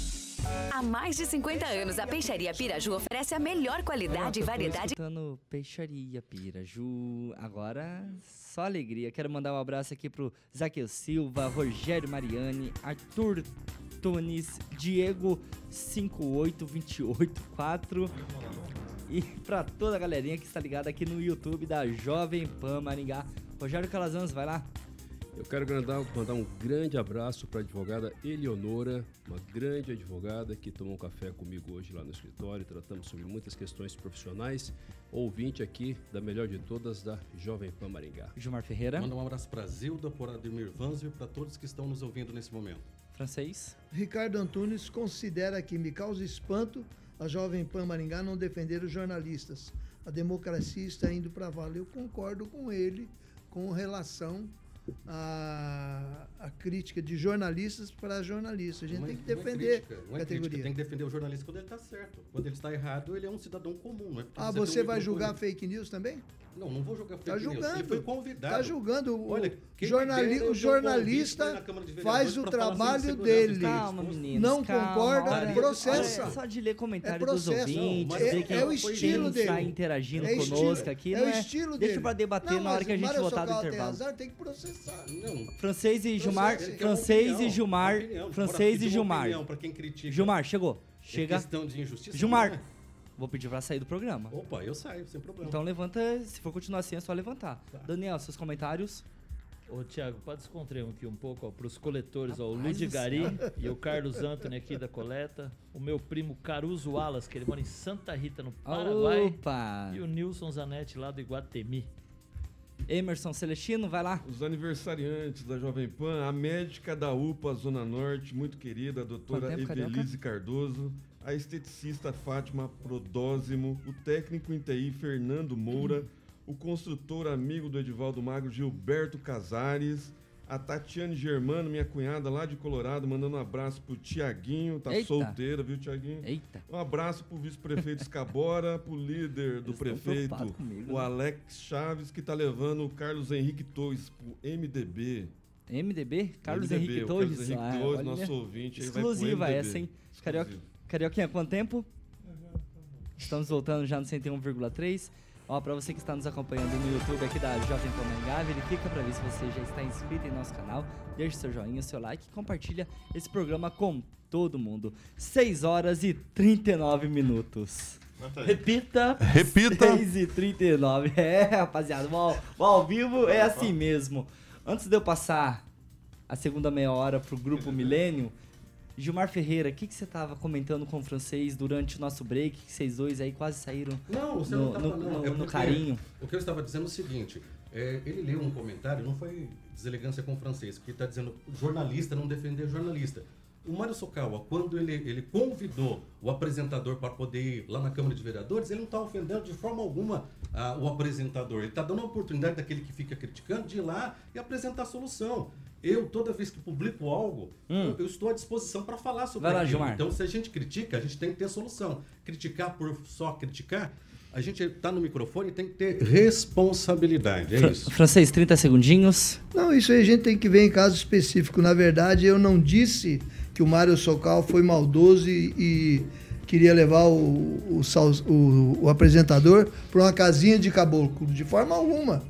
Há mais de 50 anos, a Peixaria Piraju oferece a melhor qualidade e variedade. Escutando Peixaria Piraju. Agora, só alegria. Quero mandar um abraço aqui pro Zaqueu Silva, Rogério Mariani, Arthur Tunis, Diego 58284 e pra toda a galerinha que está ligada aqui no YouTube da Jovem Pan Maringá. Rogério Calazans, vai lá. Eu quero mandar, um grande abraço para a advogada Eleonora, uma grande advogada que tomou um café comigo hoje lá no escritório. Tratamos sobre muitas questões profissionais. Ouvinte aqui da melhor de todas, da Jovem Pan Maringá. Gilmar Ferreira. Manda um abraço para Zilda, para Ademir Vanzio e para todos que estão nos ouvindo nesse momento. Francês. Ricardo Antunes considera que me causa espanto a Jovem Pan Maringá não defender os jornalistas. A democracia está indo para valer. Eu concordo com ele com relação a, a crítica de jornalistas para jornalistas. A gente tem que defender é crítica, a categoria. Crítica, tem que defender o jornalista quando ele está certo. Quando ele está errado, ele é um cidadão comum. Não é ah, você vai julgar fake news também? Não, não vou jogar tá julgando. Ele foi convidado. Está julgando. Olha, jornali o jornalista faz o trabalho dele. Calma, meninos, não calma, concorda, olha, processa. Olha, só de ler comentário é dos ouvintes, é, é, é o estilo dele. está interagindo é conosco estilo, aqui. É o estilo Deixa dele. para debater não, na hora que a gente voltar do intervalo. Azar, tem que processar. Não. Francês e Gilmar, francês e Gilmar, francês e Gilmar. Gilmar, chegou. Chega. questão de injustiça. Gilmar, Vou pedir pra sair do programa. Opa, eu saio, sem problema. Então levanta, se for continuar assim, é só levantar. Tá. Daniel, seus comentários? Ô, Tiago, pode descontrair aqui um pouco para os coletores, ó, o Ludi Gari e o Carlos Antony aqui da coleta, o meu primo Caruso Alas, que ele mora em Santa Rita, no Paraguai, Opa! e o Nilson Zanetti lá do Iguatemi. Emerson Celestino, vai lá. Os aniversariantes da Jovem Pan, a médica da UPA Zona Norte, muito querida, a doutora Evelise Cardoso, a esteticista Fátima Prodósimo, o técnico em TI Fernando Moura, o construtor amigo do Edivaldo Magro Gilberto Casares, a Tatiane Germano, minha cunhada lá de Colorado, mandando um abraço pro Tiaguinho, tá Eita. solteira, viu, Tiaguinho? Eita. Um abraço pro vice-prefeito Escabora, pro líder do Eles prefeito, comigo, o né? Alex Chaves, que tá levando o Carlos Henrique Torres pro MDB. MDB? Carlos MDB, Henrique Torres. Carlos Henrique Ah, Torres, olha. nosso ouvinte. Exclusiva essa, hein? Carioca, Exclusivo. Carioquinha, quanto tempo? Estamos voltando já no 101,3. Ó, pra você que está nos acompanhando no YouTube aqui da Jovem Pan Maringá, verifica pra ver se você já está inscrito em nosso canal. Deixe seu joinha, seu like e compartilha esse programa com todo mundo. 6 horas e 39 minutos. Repita! Repita. 6 e 39. É, rapaziada, o ao, o ao vivo é assim mesmo. Antes de eu passar a segunda meia hora pro Grupo Milênio, Gilmar Ferreira, o que, que você tava comentando com o francês durante o nosso break? Que vocês dois aí quase saíram Não, você no, não estava no- não. no- É no porque carinho. O que eu estava dizendo é o seguinte: é, ele leu um comentário, não foi deselegância com o francês, que está dizendo jornalista não defender jornalista. O Mário Sokawa, quando ele, ele convidou o apresentador para poder ir lá na Câmara de Vereadores, ele não está ofendendo de forma alguma ah, o apresentador. Ele está dando a oportunidade daquele que fica criticando de ir lá e apresentar a solução. Eu, toda vez que publico algo, eu, eu estou à disposição para falar sobre Hum. Vai lá, aquilo. Gilmar. Então, se a gente critica, a gente tem que ter solução. Criticar por só criticar, a gente está no microfone e tem que ter responsabilidade. É isso. Francês, 30 segundinhos. Não, isso aí a gente tem que ver em caso específico. Na verdade, eu não disse que o Mário Socal foi maldoso e, e queria levar o, o, o- o apresentador para uma casinha de caboclo, de forma alguma.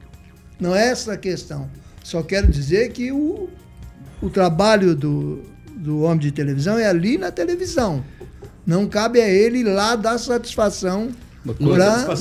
Não é essa a questão. Só quero dizer que o, o trabalho do, do homem de televisão é ali na televisão. Não cabe a ele lá dar satisfação Mas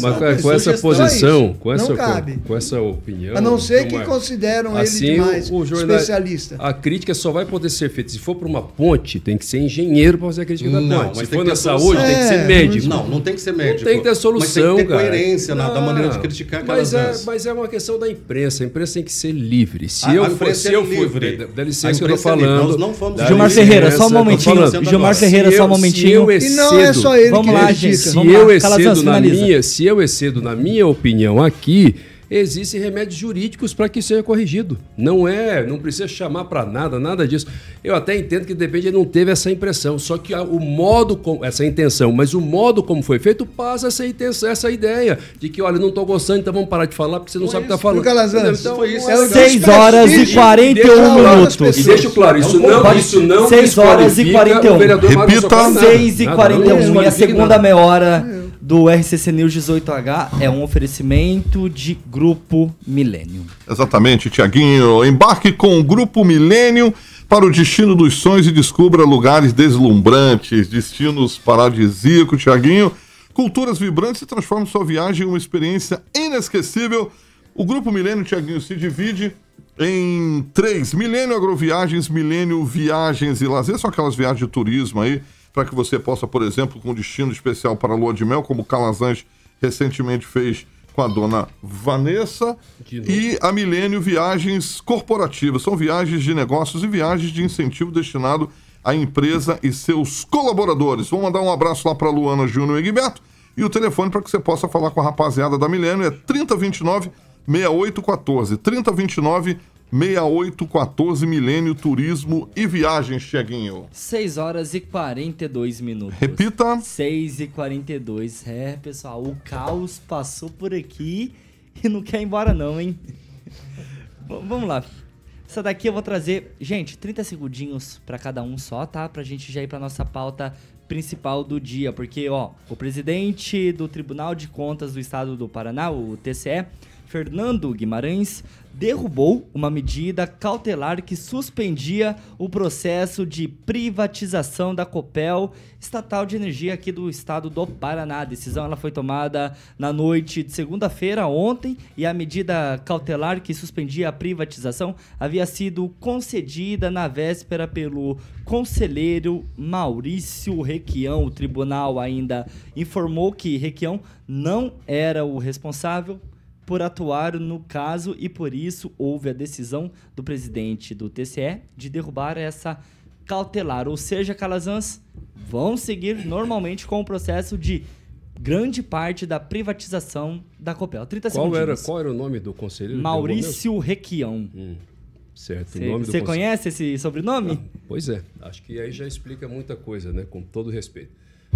é pra- é com, com essa posição, com essa, com, com essa opinião. A não ser que Gilmar, consideram assim, ele demais o- o jornal- especialista. A crítica só vai poder ser feita se for para uma ponte, tem que ser engenheiro para fazer a crítica da Não, ponte. mas Se for na saúde, tem que ser É, médico. Não, não tem que ser médico. Não tem que ter solução, Mas tem que ter cara. coerência na, da maneira de criticar cada mas é, mas é uma questão da imprensa. A imprensa tem que ser livre. Se A- eu a for, imprensa se é eu for, livre. dá- licença que eu tô imprensa é falando. Nós não fomos- Dá Gilmar Ferreira, só um momentinho. Gilmar Ferreira, só um momentinho. E não é só ele Vamos que lá, critica. gente, se vamos eu lá. excedo finaliza. minha, se eu excedo na minha opinião aqui, existem remédios jurídicos para que isso seja corrigido. Não é, não precisa chamar para nada, nada disso. Eu até entendo que de repente ele não teve essa impressão, só que o modo como essa intenção, mas o modo como foi feito passa essa intenção, essa ideia de que olha, não estou gostando, então vamos parar de falar porque você não Foi sabe o que isso. está falando. Calazans? Entendeu? Então, Foi isso. É o Seis horas e desprestígio. 41 Deixa eu minutos. E deixo claro, isso não, isso não seis horas e desqualifica 41. o vereador Mário Repita. Socorro, nada. 6 e Nada, 41 não e a segunda meia hora do RCC News 18H é um oferecimento de Grupo Milênio. Exatamente, Tiaguinho. Embarque com o Grupo Milênio para o destino dos sonhos e descubra lugares deslumbrantes, destinos paradisíacos, Tiaguinho. Culturas vibrantes e transforme sua viagem em uma experiência inesquecível. O Grupo Milênio, Tiaguinho, se divide em três: Milênio Agroviagens, Milênio Viagens e Lazer. São aquelas viagens de turismo aí, para que você possa, por exemplo, com destino especial para a lua de mel, como o Calazans recentemente fez com a dona Vanessa. E a Milênio Viagens Corporativas. São viagens de negócios e viagens de incentivo destinado à empresa e seus colaboradores. Vou mandar um abraço lá para Luana Júnior e Egberto. E o telefone para que você possa falar com a rapaziada da Milênio é 3029 6814. 3029 6814 Milênio Turismo e Viagens, Tiaguinho. 6 horas e 42 minutos. Repita. 6 e 42. É, pessoal, o caos passou por aqui e não quer ir embora não, hein? Vamos lá. Essa daqui eu vou trazer, gente, 30 segundinhos pra cada um só, tá? Pra gente já ir pra nossa pauta principal do dia, porque, ó, o presidente do Tribunal de Contas do Estado do Paraná, o TCE, Fernando Guimarães, derrubou uma medida cautelar que suspendia o processo de privatização da Copel, estatal de energia aqui do estado do Paraná. A decisão ela foi tomada na noite de segunda-feira, ontem, e a medida cautelar que suspendia a privatização havia sido concedida na véspera pelo conselheiro Maurício Requião. O tribunal ainda informou que Requião não era o responsável por atuar no caso e por isso houve a decisão do presidente do TCE de derrubar essa cautelar. Ou seja, Calazans vão seguir normalmente com o processo de grande parte da privatização da Copel. 30 qual era Qual era o nome do conselheiro? Maurício Requião. Hum, certo. Você conhece esse sobrenome? Ah, pois é. Acho que aí já explica muita coisa, né? Com todo respeito.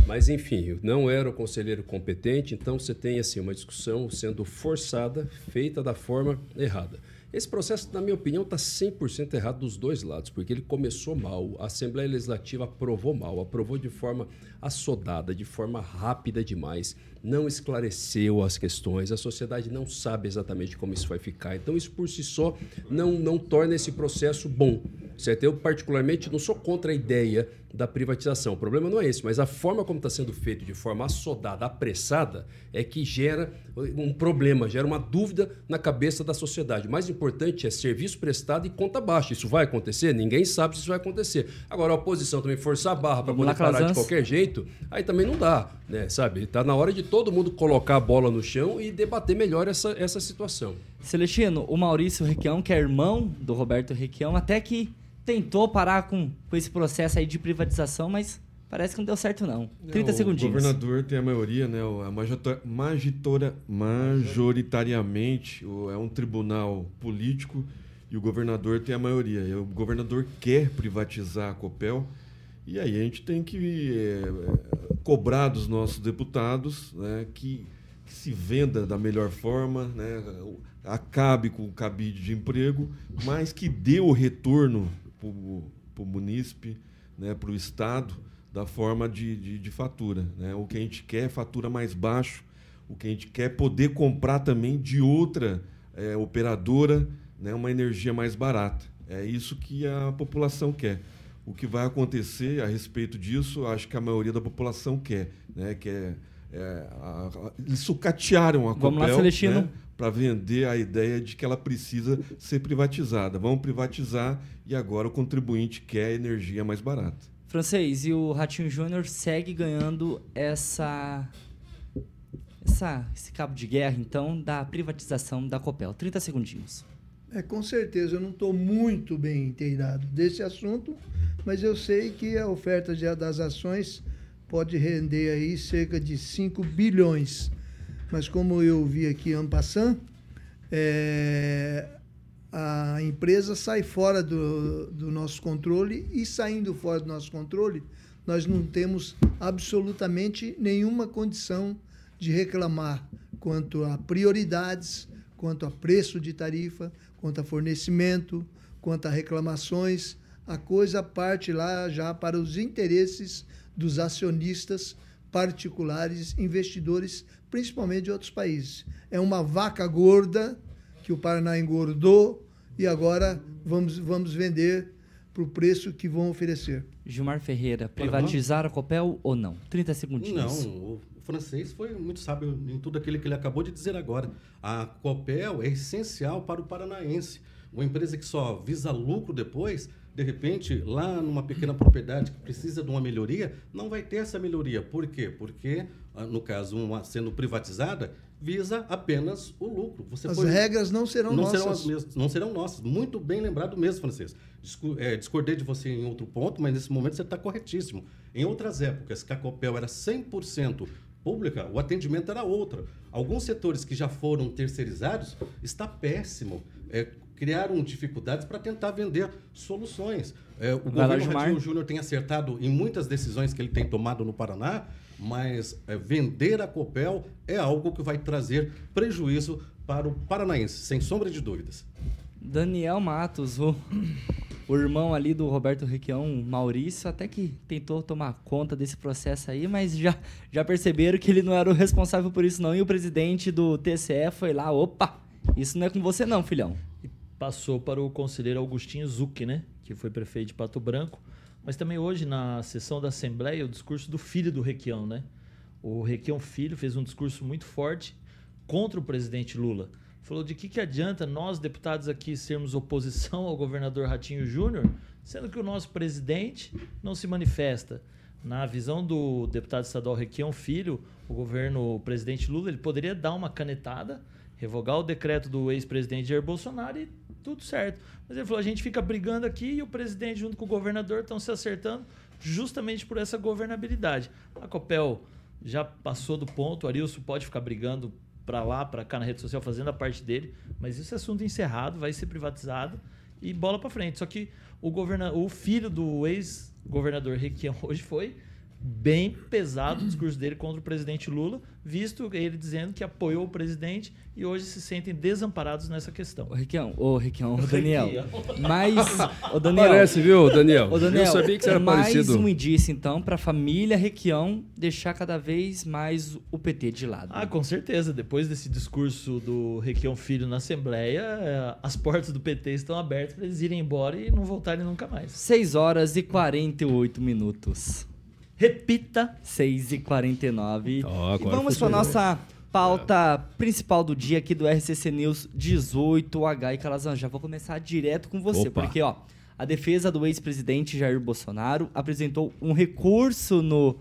Mas, enfim, não era o conselheiro competente, então você tem assim, uma discussão sendo forçada, feita da forma errada. Esse processo, na minha opinião, está 100% errado dos dois lados, porque ele começou mal, a Assembleia Legislativa aprovou mal, aprovou de forma assodada, de forma rápida demais, não esclareceu as questões, a sociedade não sabe exatamente como isso vai ficar. Então, isso por si só não, não torna esse processo bom. Certo? Eu, particularmente, não sou contra a ideia da privatização. O problema não é esse, mas a forma como está sendo feito, de forma assodada, apressada, é que gera um problema, gera uma dúvida na cabeça da sociedade. O mais importante é serviço prestado e conta baixa. Isso vai acontecer? Ninguém sabe se isso vai acontecer. Agora, a oposição também forçar a barra para poder parar de qualquer jeito, aí também não dá, né? Sabe? Está na hora de todo mundo colocar a bola no chão e debater melhor essa, essa situação. Celestino, o Maurício Requião, que é irmão do Roberto Requião, até que tentou parar com, com esse processo aí de privatização, mas parece que não deu certo não. 30 é, segundinhos. O governador tem a maioria, né? A magitora, majoritariamente é um tribunal político e o governador tem a maioria. E o governador quer privatizar a Copel e aí a gente tem que é, cobrar dos nossos deputados né, que, que se venda da melhor forma, né, acabe com o cabide de emprego, mas que dê o retorno para o munícipe, né, para o Estado, da forma de, de, de, fatura. Né? O que a gente quer é fatura mais baixo, o que a gente quer é poder comprar também de outra é, operadora né, uma energia mais barata. É isso que a população quer. O que vai acontecer a respeito disso, acho que a maioria da população quer. Né, que é, é a, a, eles sucatearam a Vamos Copel, lá, Celestino. Né, para vender a ideia de que ela precisa ser privatizada. Vamos privatizar e agora o contribuinte quer energia mais barata. Francês, e o Ratinho Júnior segue ganhando essa, essa, esse cabo de guerra, então, da privatização da Copel. 30 segundinhos. É, com certeza, eu não estou muito bem inteirado desse assunto, mas eu sei que a oferta das ações pode render aí cerca de 5 bilhões. Mas como eu vi aqui ano passando, é, a empresa sai fora do, do nosso controle e saindo fora do nosso controle, nós não temos absolutamente nenhuma condição de reclamar quanto a prioridades, quanto a preço de tarifa, quanto a fornecimento, quanto a reclamações. A coisa parte lá já para os interesses dos acionistas particulares, investidores principalmente de outros países. É uma vaca gorda que o Paraná engordou e agora vamos, vamos vender para o preço que vão oferecer. Gilmar Ferreira, privatizar a Copel ou não? 30 segundinhos. Não, francês foi muito sábio em tudo aquilo que ele acabou de dizer agora. A Copel é essencial para o paranaense. Uma empresa que só visa lucro depois, de repente, lá numa pequena propriedade que precisa de uma melhoria, não vai ter essa melhoria. Por quê? Porque ah, no caso, uma sendo privatizada, visa apenas o lucro. Você as regras não serão não nossas. Serão as mesmas, não serão nossas. Muito bem lembrado mesmo, Francês. É, discordei de você em outro ponto, mas nesse momento você está corretíssimo. Em outras épocas, que a Copel era 100% pública, o atendimento era outro. Alguns setores que já foram terceirizados, está péssimo. É, criaram dificuldades para tentar vender soluções. É, o governo Ratinho Júnior tem acertado em muitas decisões que ele tem tomado no Paraná, mas é, vender a Copel é algo que vai trazer prejuízo para o paranaense, sem sombra de dúvidas. Daniel Matos, o, o irmão ali do Roberto Requião, Maurício, até que tentou tomar conta desse processo aí, mas já, já perceberam que ele não era o responsável por isso não, e o presidente do TCE foi lá, opa, Isso não é com você não, filhão. E passou para o conselheiro Augustinho Zucchi, né? Que foi prefeito de Pato Branco. Mas também hoje, na sessão da Assembleia, o discurso do filho do Requião, né? O Requião Filho fez um discurso muito forte contra o presidente Lula. Falou de que, que adianta nós, deputados aqui, sermos oposição ao governador Ratinho Júnior, sendo que o nosso presidente não se manifesta. Na visão do deputado estadual Requião Filho, o governo, o presidente Lula, ele poderia dar uma canetada, revogar o decreto do ex-presidente Jair Bolsonaro e tudo certo. Mas ele falou: a gente fica brigando aqui e o presidente, junto com o governador, estão se acertando justamente por essa governabilidade. A Copel já passou do ponto, o Arilson pode ficar brigando para lá, para cá na rede social, fazendo a parte dele, mas isso é assunto encerrado, vai ser privatizado e bola para frente. Só que o, governa o filho do ex-governador Requião hoje foi bem pesado o discurso dele contra o presidente Lula, visto ele dizendo que apoiou o presidente e hoje se sentem desamparados nessa questão. O Requião, o Requião, o Daniel. Mas, o Daniel. Parece, viu, Daniel? O Daniel, Eu sabia que você era mais parecido. um indício, então, para a família Requião deixar cada vez mais o PT de lado. Ah, com certeza. Depois desse discurso do Requião Filho na Assembleia, eh, as portas do PT estão abertas para eles irem embora e não voltarem nunca mais. 6 horas e 48 minutos. Repita. 6 e 49 Ó, E vamos para nossa pauta principal do dia aqui do RCC News 18H. E Calazan, já vou começar direto com você, Opa. porque ó, a defesa do ex-presidente Jair Bolsonaro apresentou um recurso no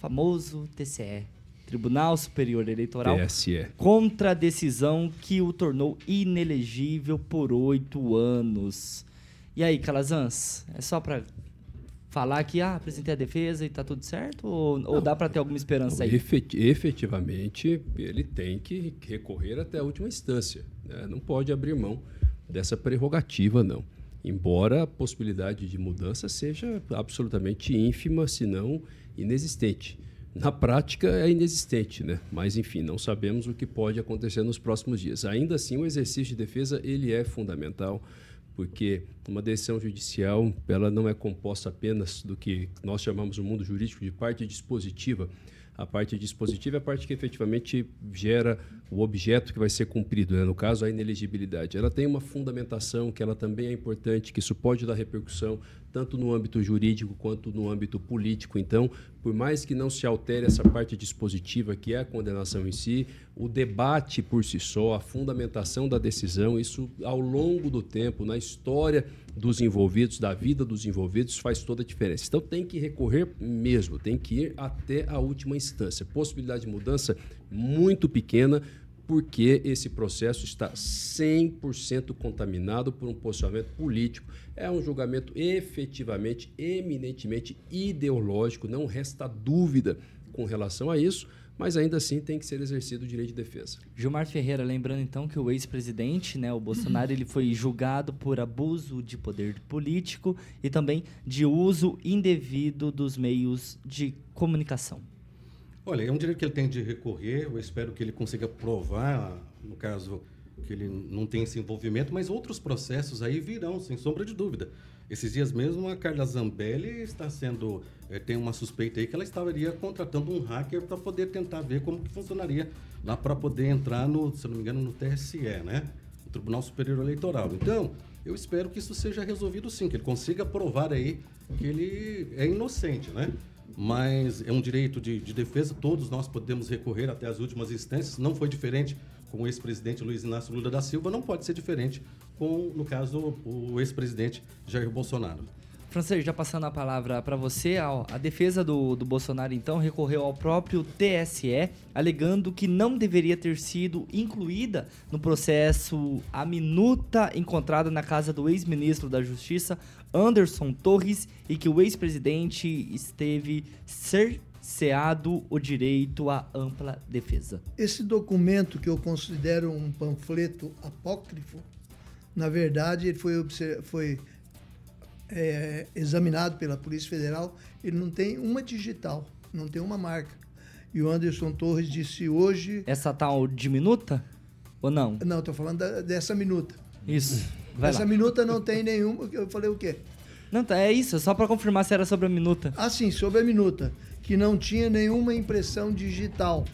famoso TCE, Tribunal Superior Eleitoral, TSE. contra a decisão que o tornou inelegível por oito anos. E aí, Calazans, é só pra falar que ah, apresentei a defesa e tá tudo certo? Ou, ou dá pra ter alguma esperança aí? Efet- efetivamente, ele tem que recorrer até a última instância. né? Não pode abrir mão dessa prerrogativa, não. Embora a possibilidade de mudança seja absolutamente ínfima, se não inexistente. Na prática é inexistente, né? Mas enfim, não sabemos o que pode acontecer nos próximos dias. Ainda assim, o exercício de defesa ele é fundamental, porque uma decisão judicial ela não é composta apenas do que nós chamamos no mundo jurídico de parte dispositiva. A parte dispositiva é a parte que efetivamente gera o objeto que vai ser cumprido, né? no caso a inelegibilidade. Ela tem uma fundamentação que ela também é importante, que isso pode dar repercussão tanto no âmbito jurídico quanto no âmbito político. Então, por mais que não se altere essa parte dispositiva, que é a condenação em si, o debate por si só, a fundamentação da decisão, isso ao longo do tempo, na história dos envolvidos, da vida dos envolvidos, faz toda a diferença. Então tem que recorrer mesmo, tem que ir até a última instância. Possibilidade de mudança muito pequena, porque esse processo está 100% contaminado por um posicionamento político. É um julgamento efetivamente, eminentemente ideológico, não resta dúvida com relação a isso, mas ainda assim tem que ser exercido o direito de defesa. Gilmar Ferreira, lembrando então que o ex-presidente, né, o Bolsonaro, ele foi julgado por abuso de poder político e também de uso indevido dos meios de comunicação. Olha, é um direito que ele tem de recorrer. Eu espero que ele consiga provar, no caso, que ele não tem esse envolvimento, mas outros processos aí virão, sem sombra de dúvida. Esses dias mesmo, a Carla Zambelli está sendo. eh, tem uma suspeita aí que ela estaria contratando um hacker para poder tentar ver como que funcionaria lá para poder entrar no, se não me engano, no TSE, né? Tribunal Superior Eleitoral. Então, eu espero que isso seja resolvido sim, que ele consiga provar aí que ele é inocente, né? Mas é um direito de, de defesa, todos nós podemos recorrer até as últimas instâncias. Não foi diferente com o ex-presidente Luiz Inácio Lula da Silva, não pode ser diferente com, no caso, o ex-presidente Jair Bolsonaro. Francês, já passando a palavra para você, a defesa do, do Bolsonaro então recorreu ao próprio TSE, alegando que não deveria ter sido incluída no processo a minuta encontrada na casa do ex-ministro da Justiça, Anderson Torres, e que o ex-presidente esteve cerceado o direito à ampla defesa. Esse documento que eu considero um panfleto apócrifo, na verdade, ele foi, foi é, examinado pela Polícia Federal, ele não tem uma digital, não tem uma marca. E o Anderson Torres disse hoje. Essa tal diminuta? Ou não? Não, estou falando da- dessa minuta. Isso. Vai Essa lá. minuta não tem nenhuma. Eu falei o quê? Não, tá, é isso, só para confirmar se era sobre a minuta. Ah, sim, sobre a minuta, que não tinha nenhuma impressão digital.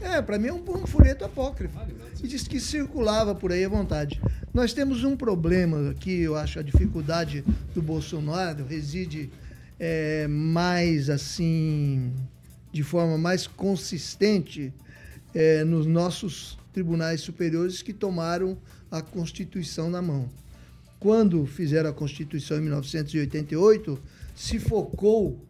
É, para mim é um, um folheto apócrifo. E disse que circulava por aí à vontade. Nós temos um problema aqui, eu acho, a dificuldade do Bolsonaro reside é, mais assim, de forma mais consistente é, nos nossos tribunais superiores que tomaram a Constituição na mão. Quando fizeram a Constituição em 1988, se focou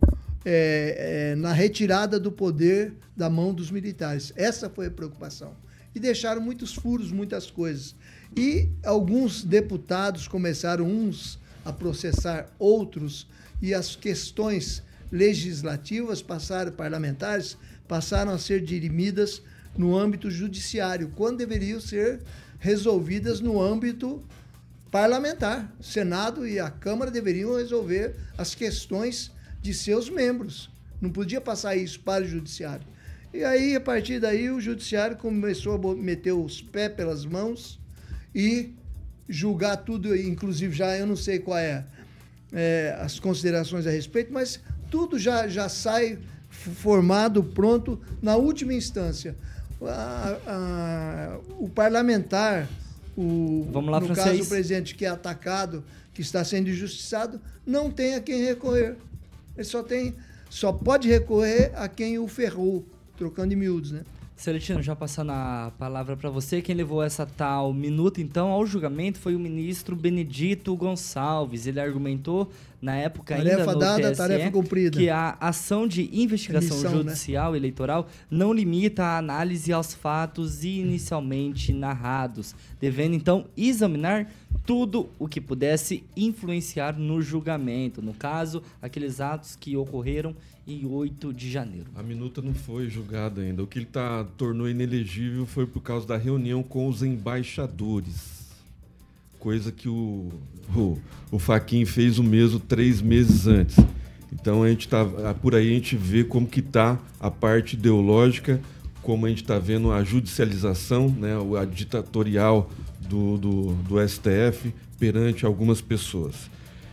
é, é, na retirada do poder da mão dos militares. Essa foi a preocupação. E deixaram muitos furos, muitas coisas. E alguns deputados começaram uns a processar outros e as questões legislativas passaram parlamentares passaram a ser dirimidas no âmbito judiciário, quando deveriam ser resolvidas no âmbito parlamentar. O Senado e a Câmara deveriam resolver as questões de seus membros. Não podia passar isso para o judiciário. E aí, a partir daí, o judiciário começou a meter os pés pelas mãos e julgar tudo, inclusive já eu não sei qual é, é as considerações a respeito, mas tudo já, já sai formado, pronto, na última instância. A, a, o parlamentar, o, Vamos lá, no francês. caso o presidente que é atacado, que está sendo injustiçado, não tem a quem recorrer. Ele só tem, só pode recorrer a quem o ferrou, trocando em miúdos, né? Celestino, já passando a palavra para você, quem levou essa tal minuta então ao julgamento foi o ministro Benedito Gonçalves. Ele argumentou na época tarefa ainda no dada, TSE, tarefa cumprida. que a ação de investigação né? judicial eleitoral não limita a análise aos fatos inicialmente narrados, devendo então examinar tudo o que pudesse influenciar no julgamento, no caso, aqueles atos que ocorreram em 8 de janeiro. A minuta não foi julgada ainda. O que ele tá, tornou inelegível foi por causa da reunião com os embaixadores. Coisa que o, o, o Faquin fez o mesmo três meses antes. Então a gente tá, por aí a gente vê como que tá a parte ideológica, como a gente está vendo a judicialização, né, a ditatorial do, do, do STF perante algumas pessoas.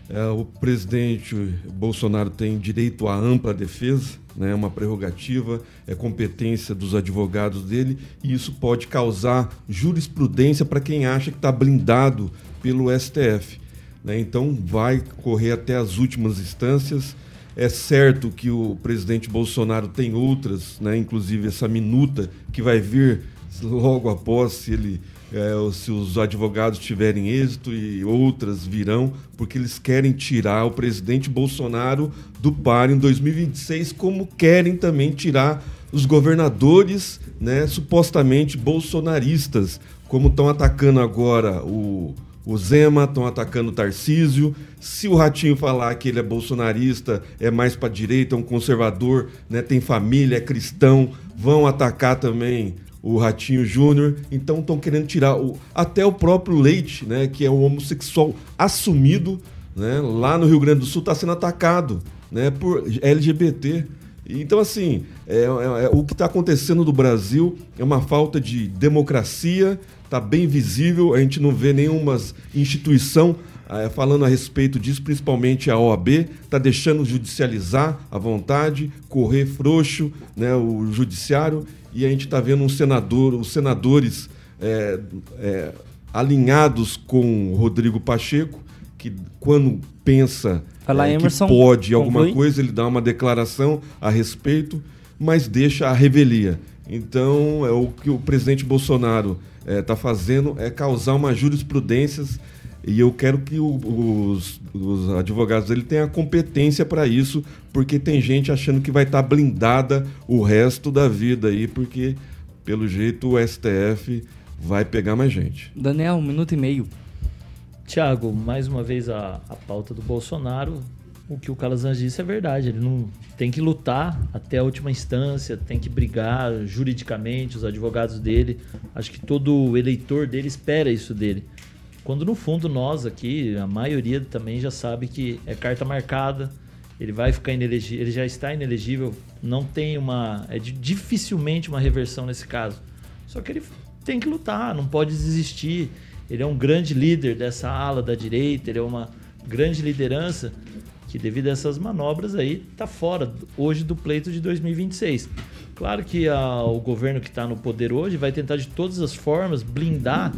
É, o presidente Bolsonaro tem direito à ampla defesa, né, uma prerrogativa, é competência dos advogados dele, e isso pode causar jurisprudência para quem acha que está blindado pelo STF. Né? Então, vai correr até as últimas instâncias. É certo que o presidente Bolsonaro tem outras, né, inclusive essa minuta que vai vir logo após se ele é, se os advogados tiverem êxito e outras virão, porque eles querem tirar o presidente Bolsonaro do par em 2026, como querem também tirar os governadores, né, supostamente bolsonaristas, como estão atacando agora o, o Zema, estão atacando o Tarcísio. Se o Ratinho falar que ele é bolsonarista, é mais para direita, é um conservador, né, tem família, é cristão, vão atacar também o Ratinho Júnior. Então estão querendo tirar o, até o próprio Leite, né, que é um homossexual assumido, né, lá no Rio Grande do Sul está sendo atacado, né, por LGBT. Então assim, é, é, é o que está acontecendo no Brasil é uma falta de democracia, está bem visível. A gente não vê nenhuma instituição é, falando a respeito disso, principalmente a OAB, está deixando judicializar à vontade, correr frouxo né, o judiciário e a gente está vendo um senador, os senadores é, é, alinhados com Rodrigo Pacheco, que quando pensa Fala, é, Emerson, que pode alguma conclui. coisa, ele dá uma declaração a respeito, mas deixa a revelia. Então, é o que o presidente Bolsonaro está fazendo é causar uma jurisprudência e eu quero que o, os, os, advogados dele tenham a competência para isso, porque tem gente achando que vai estar tá blindada o resto da vida aí, porque pelo jeito o STF vai pegar mais gente. Daniel, um minuto e meio. Tiago, mais uma vez a, a pauta do Bolsonaro. O que o Calazans disse é verdade. Ele não tem que lutar até a última instância, tem que brigar juridicamente, os advogados dele. Acho que todo eleitor dele espera isso dele. Quando no fundo nós aqui, a maioria também já sabe que é carta marcada, ele vai ficar inelegível, ele já está inelegível, não tem uma. É dificilmente uma reversão nesse caso. Só que ele tem que lutar, não pode desistir. Ele é um grande líder dessa ala da direita, ele é uma grande liderança que, devido a essas manobras aí, está fora hoje do pleito de 2026. Claro que a, o governo que está no poder hoje vai tentar de todas as formas blindar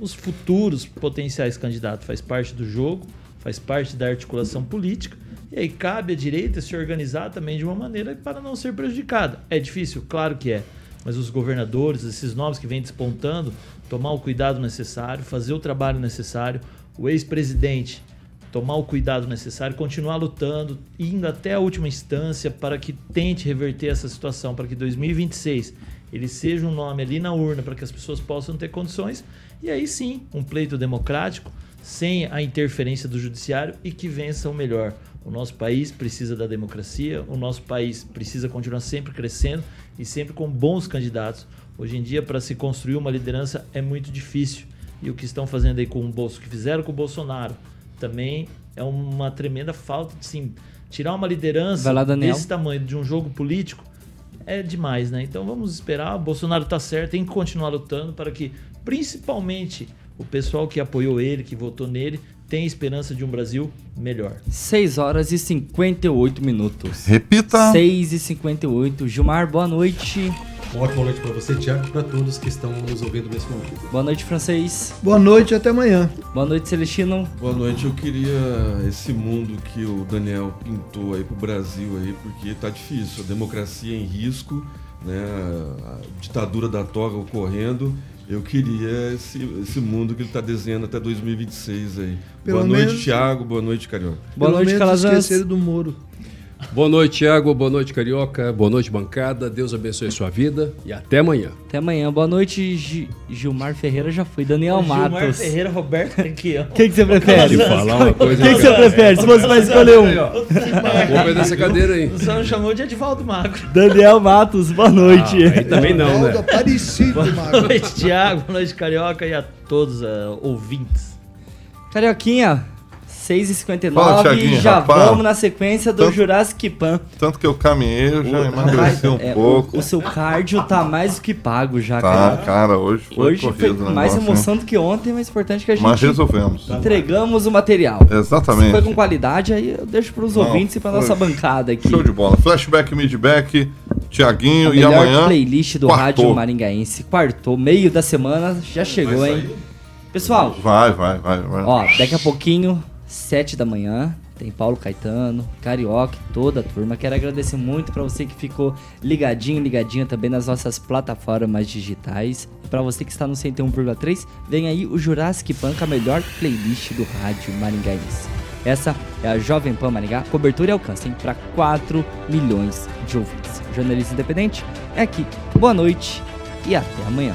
os futuros potenciais candidatos. Faz parte do jogo, faz parte da articulação política. E aí cabe à direita se organizar também de uma maneira para não ser prejudicada. É difícil? Claro que é. Mas os governadores, esses nomes que vêm despontando, tomar o cuidado necessário, fazer o trabalho necessário. O ex-presidente tomar o cuidado necessário, continuar lutando, indo até a última instância para que tente reverter essa situação, para que 2026 ele seja um nome ali na urna para que as pessoas possam ter condições. E aí sim, um pleito democrático, sem a interferência do judiciário e que vença o melhor. O nosso país precisa da democracia, o nosso país precisa continuar sempre crescendo e sempre com bons candidatos. Hoje em dia, para se construir uma liderança é muito difícil. E o que estão fazendo aí com o Bolso, que fizeram com o Bolsonaro, também é uma tremenda falta de sim, tirar uma liderança lá, desse tamanho de um jogo político é demais, né? Então vamos esperar. O Bolsonaro está certo, tem que continuar lutando para que, principalmente, o pessoal que apoiou ele, que votou nele, tenha esperança de um Brasil melhor. 6 horas e 58 minutos. Repita! 6 e 58. Gilmar, boa noite. Uma ótima noite para você, Tiago, e para todos que estão nos ouvindo nesse momento. Boa noite, francês. Boa noite, até amanhã. Boa noite, Celestino. Boa noite. Eu queria esse mundo que o Daniel pintou aí pro Brasil aí, porque tá difícil. A democracia em risco, né? A ditadura da toga ocorrendo. Eu queria esse, esse mundo que ele está desenhando até 2026 aí. Pelo boa noite, menos... Thiago. Boa noite, Carioca. Boa Pelo noite, Calazans. do Moro. Boa noite, Thiago. Boa noite, Carioca. Boa noite, bancada. Deus abençoe a sua vida e até amanhã. Até amanhã. Boa noite, G Gilmar Ferreira já foi. Daniel Matos. Gilmar Ferreira, Roberto aqui, ó. Quem que você prefere? Pode falar uma coisa. Quem que você prefere? Se você vai escolher um. Vou perder essa cadeira aí. Você não chamou de Edivaldo Magro. Daniel Matos, boa noite. Ah, aí também não, né? Aparecido, Boa noite, Thiago. Boa noite, Carioca e a todos uh, ouvintes. Carioquinha, 6h59 e já rapaz, vamos na sequência do tanto, Jurassic Pan. Tanto que eu caminhei, eu já emagreci um é, pouco. O, o, seu cardio tá mais do que pago já, tá, cara. cara hoje foi Hoje foi mais emoção do que ontem, mas importante que a gente... Mas resolvemos. Entregamos o material. Exatamente. Se foi com qualidade, aí eu deixo pros Não, ouvintes e pra nossa bancada aqui. Show de bola. Flashback, midback, Tiaguinho e amanhã... playlist do quartou. Rádio Maringaense. Quartou, meio da semana, já chegou, hein? Pessoal... Vai, vai, vai, vai. Ó, daqui a pouquinho 7 da manhã. Tem Paulo Caetano, Carioca, toda a turma. Quero agradecer muito para você que ficou ligadinho, ligadinho também nas nossas plataformas digitais. Para você que está no 101,3, vem aí o Jurassic Pan, a melhor playlist do rádio maringaense. Essa é a Jovem Pan Maringá, cobertura e alcance para 4 milhões de ouvintes. Jornalista independente é aqui. Boa noite e até amanhã.